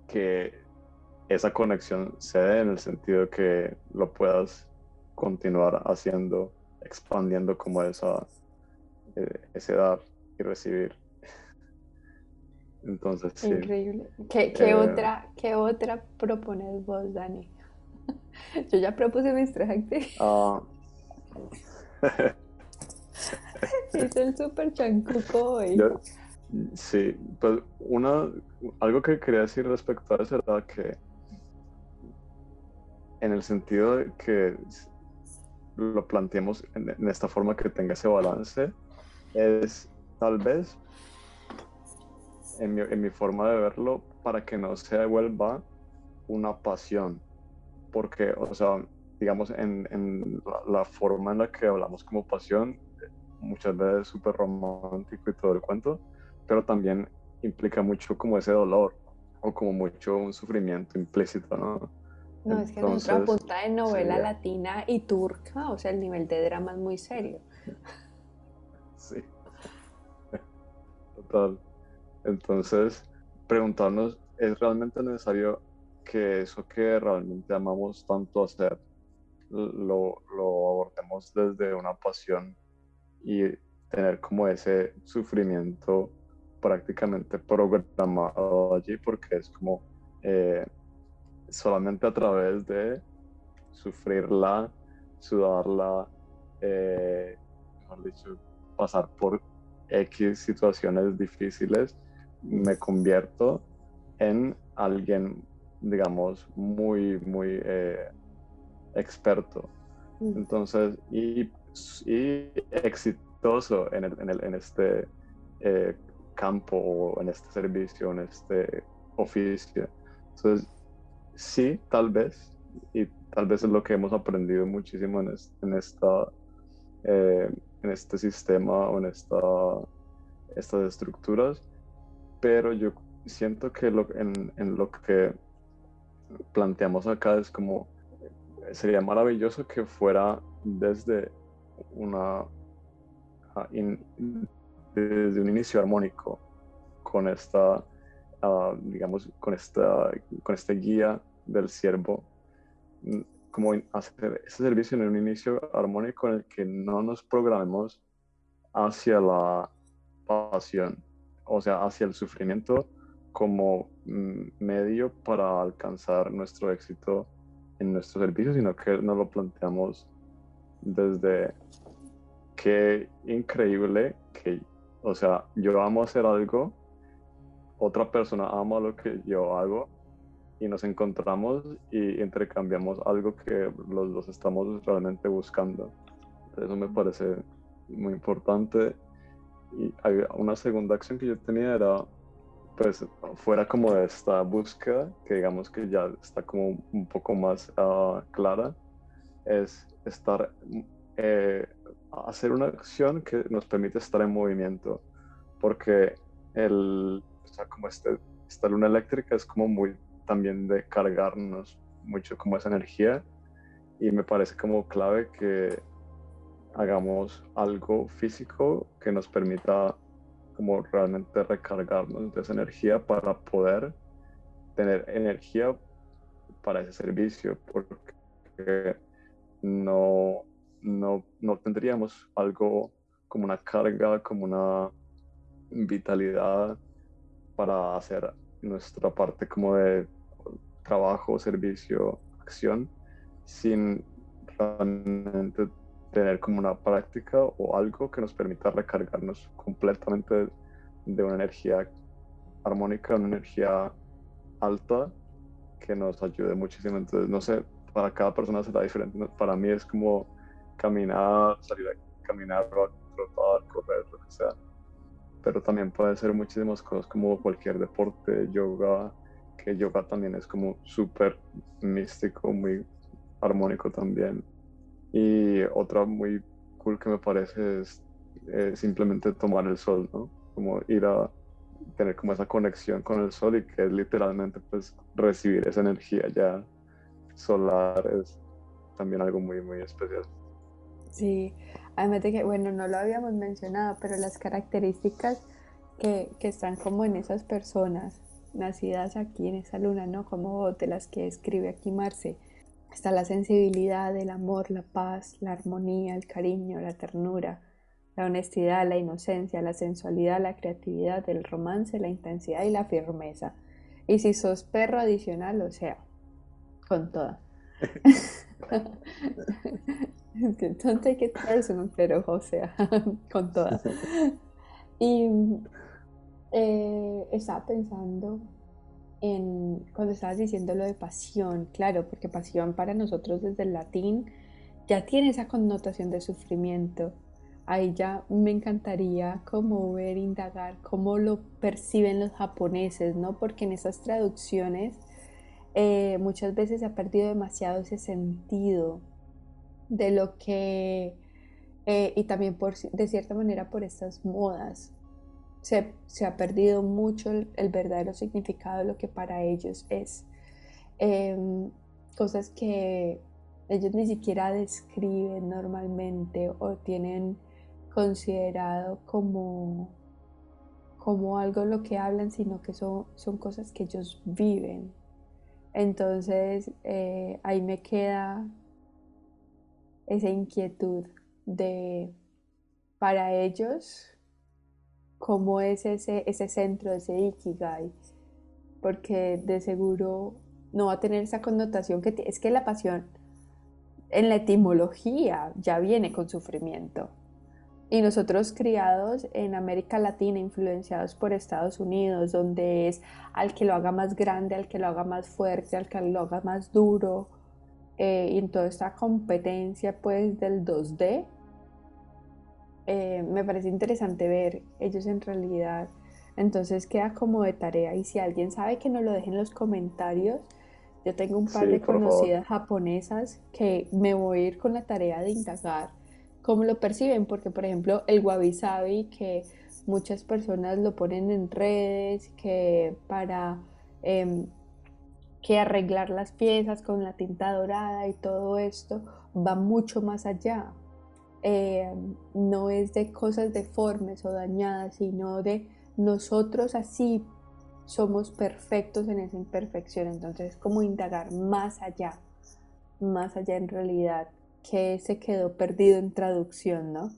Speaker 2: que esa conexión se dé en el sentido de que lo puedas continuar haciendo, expandiendo como esa, eh, ese dar y recibir. Entonces, sí.
Speaker 1: Increíble. ¿Qué, qué eh, otra, ¿Qué otra propones vos, Dani? Yo ya propuse mis tres actividades. Uh... Hice el super chancuco hoy.
Speaker 2: Sí, pues una, algo que quería decir respecto a eso era que en el sentido de que lo planteemos en, esta forma que tenga ese balance, es tal vez, en mi, en mi forma de verlo, para que no se vuelva una pasión. Porque, o sea, digamos, en, en la, forma en la que hablamos como pasión, muchas veces súper romántico y todo el cuento, pero también implica mucho como ese dolor o como mucho un sufrimiento implícito, ¿no?
Speaker 1: No, es que es otra punta de novela latina y turca, o sea, el nivel de drama es muy serio.
Speaker 2: Sí. Total. Entonces, preguntarnos, ¿es realmente necesario que eso que realmente amamos tanto hacer lo, lo abordemos desde una pasión y tener como ese sufrimiento prácticamente programado allí porque es como eh, solamente a través de sufrirla, sudarla, eh, mejor dicho, pasar por X situaciones difíciles, me convierto en alguien, digamos, muy, muy eh, experto. Mm. Entonces, y, y exitoso en, el, en, el, en este eh, campo o en este servicio, en este oficio. Entonces, sí, tal vez, y tal vez es lo que hemos aprendido muchísimo en, en esta, eh, en este sistema o en esta, estas estructuras, pero yo siento que lo, en, lo que planteamos acá es como, sería maravilloso que fuera desde una, ah, desde un inicio armónico con esta, uh, digamos, con esta, con este guía del siervo, mm, como hacer ese servicio en un inicio armónico en el que no nos programemos hacia la pasión, o sea, hacia el sufrimiento como mm, medio para alcanzar nuestro éxito en nuestro servicio, sino que nos lo planteamos desde qué increíble que, o sea, yo amo hacer algo, otra persona ama lo que yo hago y nos encontramos y intercambiamos algo que los dos estamos realmente buscando. Eso me parece muy importante. Y una segunda acción que yo tenía era, pues, fuera como de esta búsqueda, que digamos que ya está como un poco más ah, clara, es estar, eh, hacer una acción que nos permite estar en movimiento. Porque el, o sea, como este, esta luna eléctrica es como muy también de cargarnos mucho como esa energía. Y me parece como clave que hagamos algo físico que nos permita como realmente recargarnos de esa energía para poder tener energía para ese servicio porque no, no, no tendríamos algo como una carga, como una vitalidad para hacer nuestra parte como de trabajo, servicio, acción, sin realmente tener como una práctica o algo que nos permita recargarnos completamente de una energía armónica, una energía alta que nos ayude muchísimo. Entonces, no sé, para cada persona será diferente. Para mí es como caminar, salir a caminar, trotar, correr, lo que sea. Pero también puede ser muchísimas cosas como cualquier deporte, yoga, que yoga también es como súper místico, muy armónico también. Y otra muy cool que me parece es eh, simplemente tomar el sol, ¿no? Como ir a tener como esa conexión con el sol y que es literalmente pues recibir esa energía ya solar es también algo muy, muy especial.
Speaker 1: Sí, además de que, bueno, no lo habíamos mencionado, pero las características que, que están como en esas personas nacidas aquí en esa luna, ¿no? Como de las que escribe aquí Marce. Está la sensibilidad, el amor, la paz, la armonía, el cariño, la ternura, la honestidad, la inocencia, la sensualidad, la creatividad, el romance, la intensidad y la firmeza. Y si sos perro adicional, o sea, con toda. Don't take it personal, pero o sea, con toda. Y Eh, estaba pensando en cuando estabas diciendo lo de pasión, claro, porque pasión para nosotros desde el latín ya tiene esa connotación de sufrimiento. Ahí ya me encantaría como ver, indagar cómo lo perciben los japoneses, ¿no? Porque en esas traducciones eh, muchas veces se ha perdido demasiado ese sentido de lo que, eh, y también por, de cierta manera por estas modas, se, ha perdido mucho el, verdadero significado de lo que para ellos es. Em, cosas que ellos ni siquiera describen normalmente o tienen considerado como, como algo lo que hablan, sino que son, son cosas que ellos viven. Entonces eh, ahí me queda esa inquietud de para ellos cómo es ese, ese centro, ese Ikigai, porque de seguro no va a tener esa connotación que es que la pasión en la etimología ya viene con sufrimiento. Y nosotros criados en América Latina, influenciados por Estados Unidos, donde es al que lo haga más grande, al que lo haga más fuerte, al que lo haga más duro, eh, y en toda esta competencia pues del 2D, eh, me parece interesante ver ellos en realidad. Entonces queda como de tarea y si alguien sabe que no lo dejen en los comentarios. Yo tengo un par de conocidas japonesas que me voy a ir con la tarea de indagar cómo lo perciben, porque por ejemplo el wabi sabi que muchas personas lo ponen en redes, que para em, que arreglar las piezas con la tinta dorada y todo esto va mucho más allá. Eh, no es de cosas deformes o dañadas, sino de nosotros así somos perfectos en esa imperfección. Entonces es como indagar más allá, más allá en realidad, que se quedó perdido en traducción, ¿no?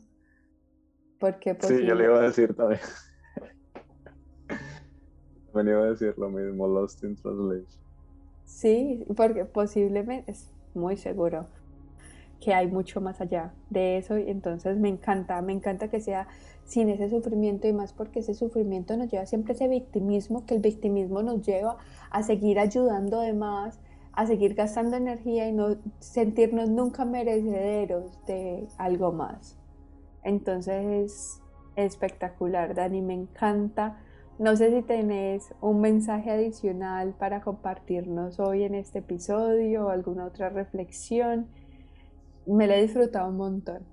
Speaker 2: Porque sí, yo le iba a decir también. Me iba a decir lo mismo, Lost in Translation.
Speaker 1: Sí, porque posiblemente es muy seguro que hay mucho más allá de eso y entonces me encanta, me encanta que sea sin ese sufrimiento y más porque ese sufrimiento nos lleva siempre a ese victimismo, que el victimismo nos lleva a seguir ayudando además, a seguir gastando energía y no sentirnos nunca merecederos de algo más. Entonces es espectacular, Dani, me encanta. No sé si tenés un mensaje adicional para compartirnos hoy en este episodio o alguna otra reflexión me la he disfrutado un montón.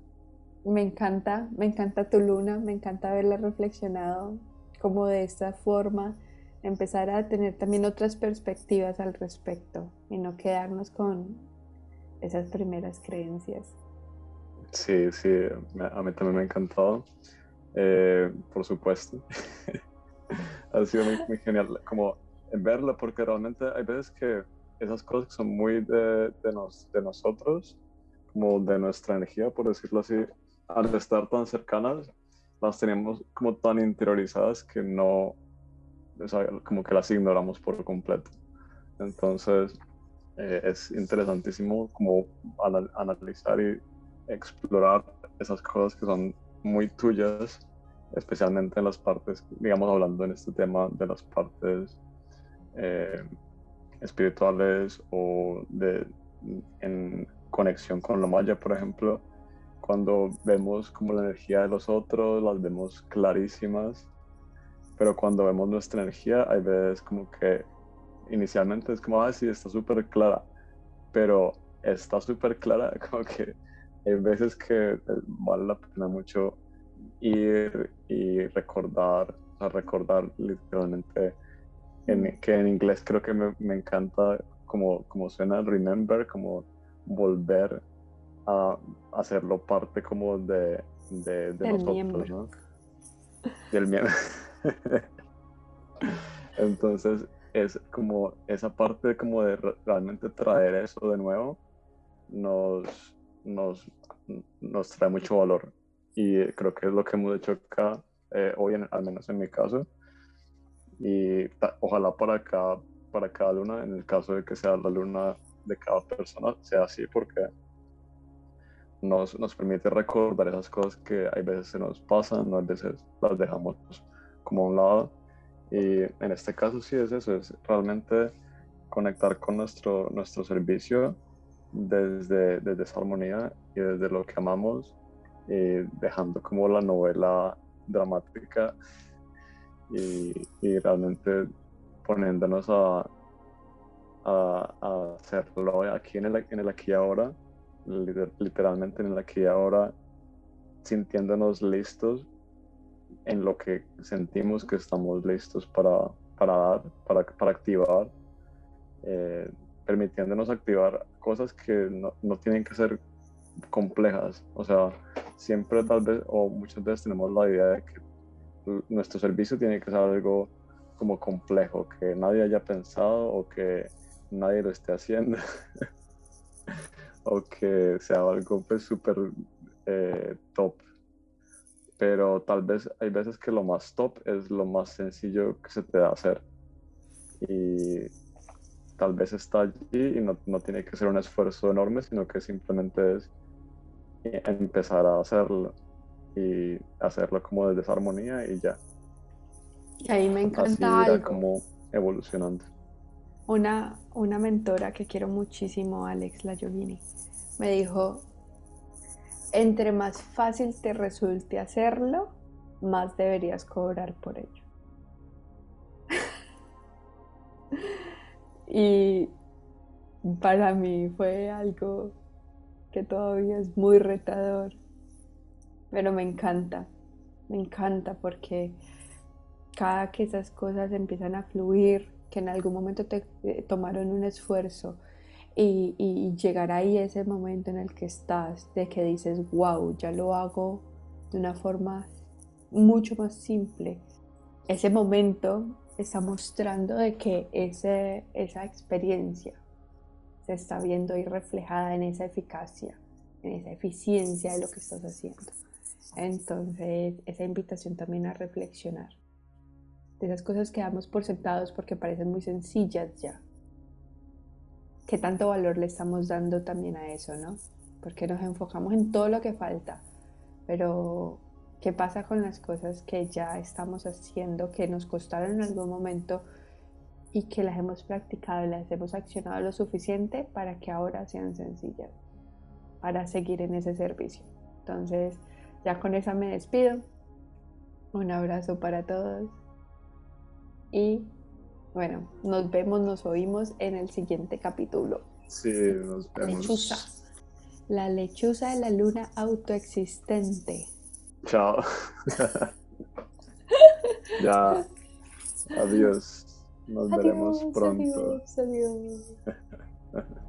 Speaker 1: Me encanta, me encanta tu luna, me encanta haberla reflexionado como de esta forma, empezar a tener también otras perspectivas al respecto y no quedarnos con esas primeras creencias.
Speaker 2: Sí, sí, a mí también me ha encantado, eh, por supuesto. ha sido muy, genial como verla porque realmente hay veces que esas cosas son muy de, de nosotros como de nuestra energía, por decirlo así, al estar tan cercanas, las tenemos como tan interiorizadas que no, como que las ignoramos por completo. Entonces, eh, es interesantísimo como analizar y explorar esas cosas que son muy tuyas, especialmente en las partes, digamos, hablando en este tema de las partes eh, espirituales o de en conexión con lo maya, por ejemplo, cuando vemos como la energía de los otros, las vemos clarísimas, pero cuando vemos nuestra energía, hay veces como que inicialmente es como, ah, sí, está súper clara, pero está súper clara, como que hay veces que vale la pena mucho ir y recordar, o recordar literalmente, en, que en inglés creo que me, me encanta como, como suena remember, como volver a hacerlo parte como de, de, nosotros, ¿no? Del miembro. Entonces es como esa parte como de realmente traer eso de nuevo nos, nos, nos trae mucho valor y creo que es lo que hemos hecho acá eh, hoy, al menos en mi caso. Y ojalá para cada, para cada luna, en el caso de que sea la luna de cada persona sea así porque nos, nos permite recordar esas cosas que hay veces se nos pasan, a veces las dejamos como a un lado. Y en este caso sí es eso, es realmente conectar con nuestro, nuestro servicio desde, desde esa armonía y desde lo que amamos, y dejando como la novela dramática y, realmente poniéndonos a, hacerlo aquí en el, en el aquí y ahora, literalmente en el aquí y ahora, sintiéndonos listos en lo que sentimos que estamos listos para, para dar, para, para activar, eh, permitiéndonos activar cosas que no, no, tienen que ser complejas. O sea, siempre tal vez, o muchas veces tenemos la idea de que nuestro servicio tiene que ser algo como complejo, que nadie haya pensado o que nadie lo esté haciendo. o que sea algo pues súper eh, top. Pero tal vez hay veces que lo más top es lo más sencillo que se te da hacer. Y tal vez está allí y no, no tiene que ser un esfuerzo enorme, sino que simplemente es empezar a hacerlo y hacerlo como desde esa armonía y ya.
Speaker 1: Y ahí me encanta algo.
Speaker 2: como evolucionando.
Speaker 1: Una, una mentora que quiero muchísimo, Alex Layovini, me dijo, entre más fácil te resulte hacerlo, más deberías cobrar por ello. y para mí fue algo que todavía es muy retador, pero me encanta, me encanta porque cada que esas cosas empiezan a fluir, que en algún momento te eh, tomaron un esfuerzo y, y llegar ahí ese momento en el que estás, de que dices, wow, ya lo hago de una forma mucho más simple. Ese momento está mostrando de que ese, esa experiencia se está viendo ahí reflejada en esa eficacia, en esa eficiencia de lo que estás haciendo. Entonces, esa invitación también a reflexionar de esas cosas que damos por sentados porque parecen muy sencillas ya. ¿Qué tanto valor le estamos dando también a eso, no? Porque nos enfocamos en todo lo que falta, pero ¿qué pasa con las cosas que ya estamos haciendo, que nos costaron en algún momento y que las hemos practicado, las hemos accionado lo suficiente para que ahora sean sencillas, para seguir en ese servicio? Entonces, ya con esa me despido. Un abrazo para todos. Y bueno, nos vemos, nos oímos en el siguiente capítulo.
Speaker 2: Sí, nos vemos.
Speaker 1: Lechuza. La lechuza de la luna autoexistente.
Speaker 2: Chao. ya. Adiós. Nos veremos pronto.
Speaker 1: Adiós, adiós.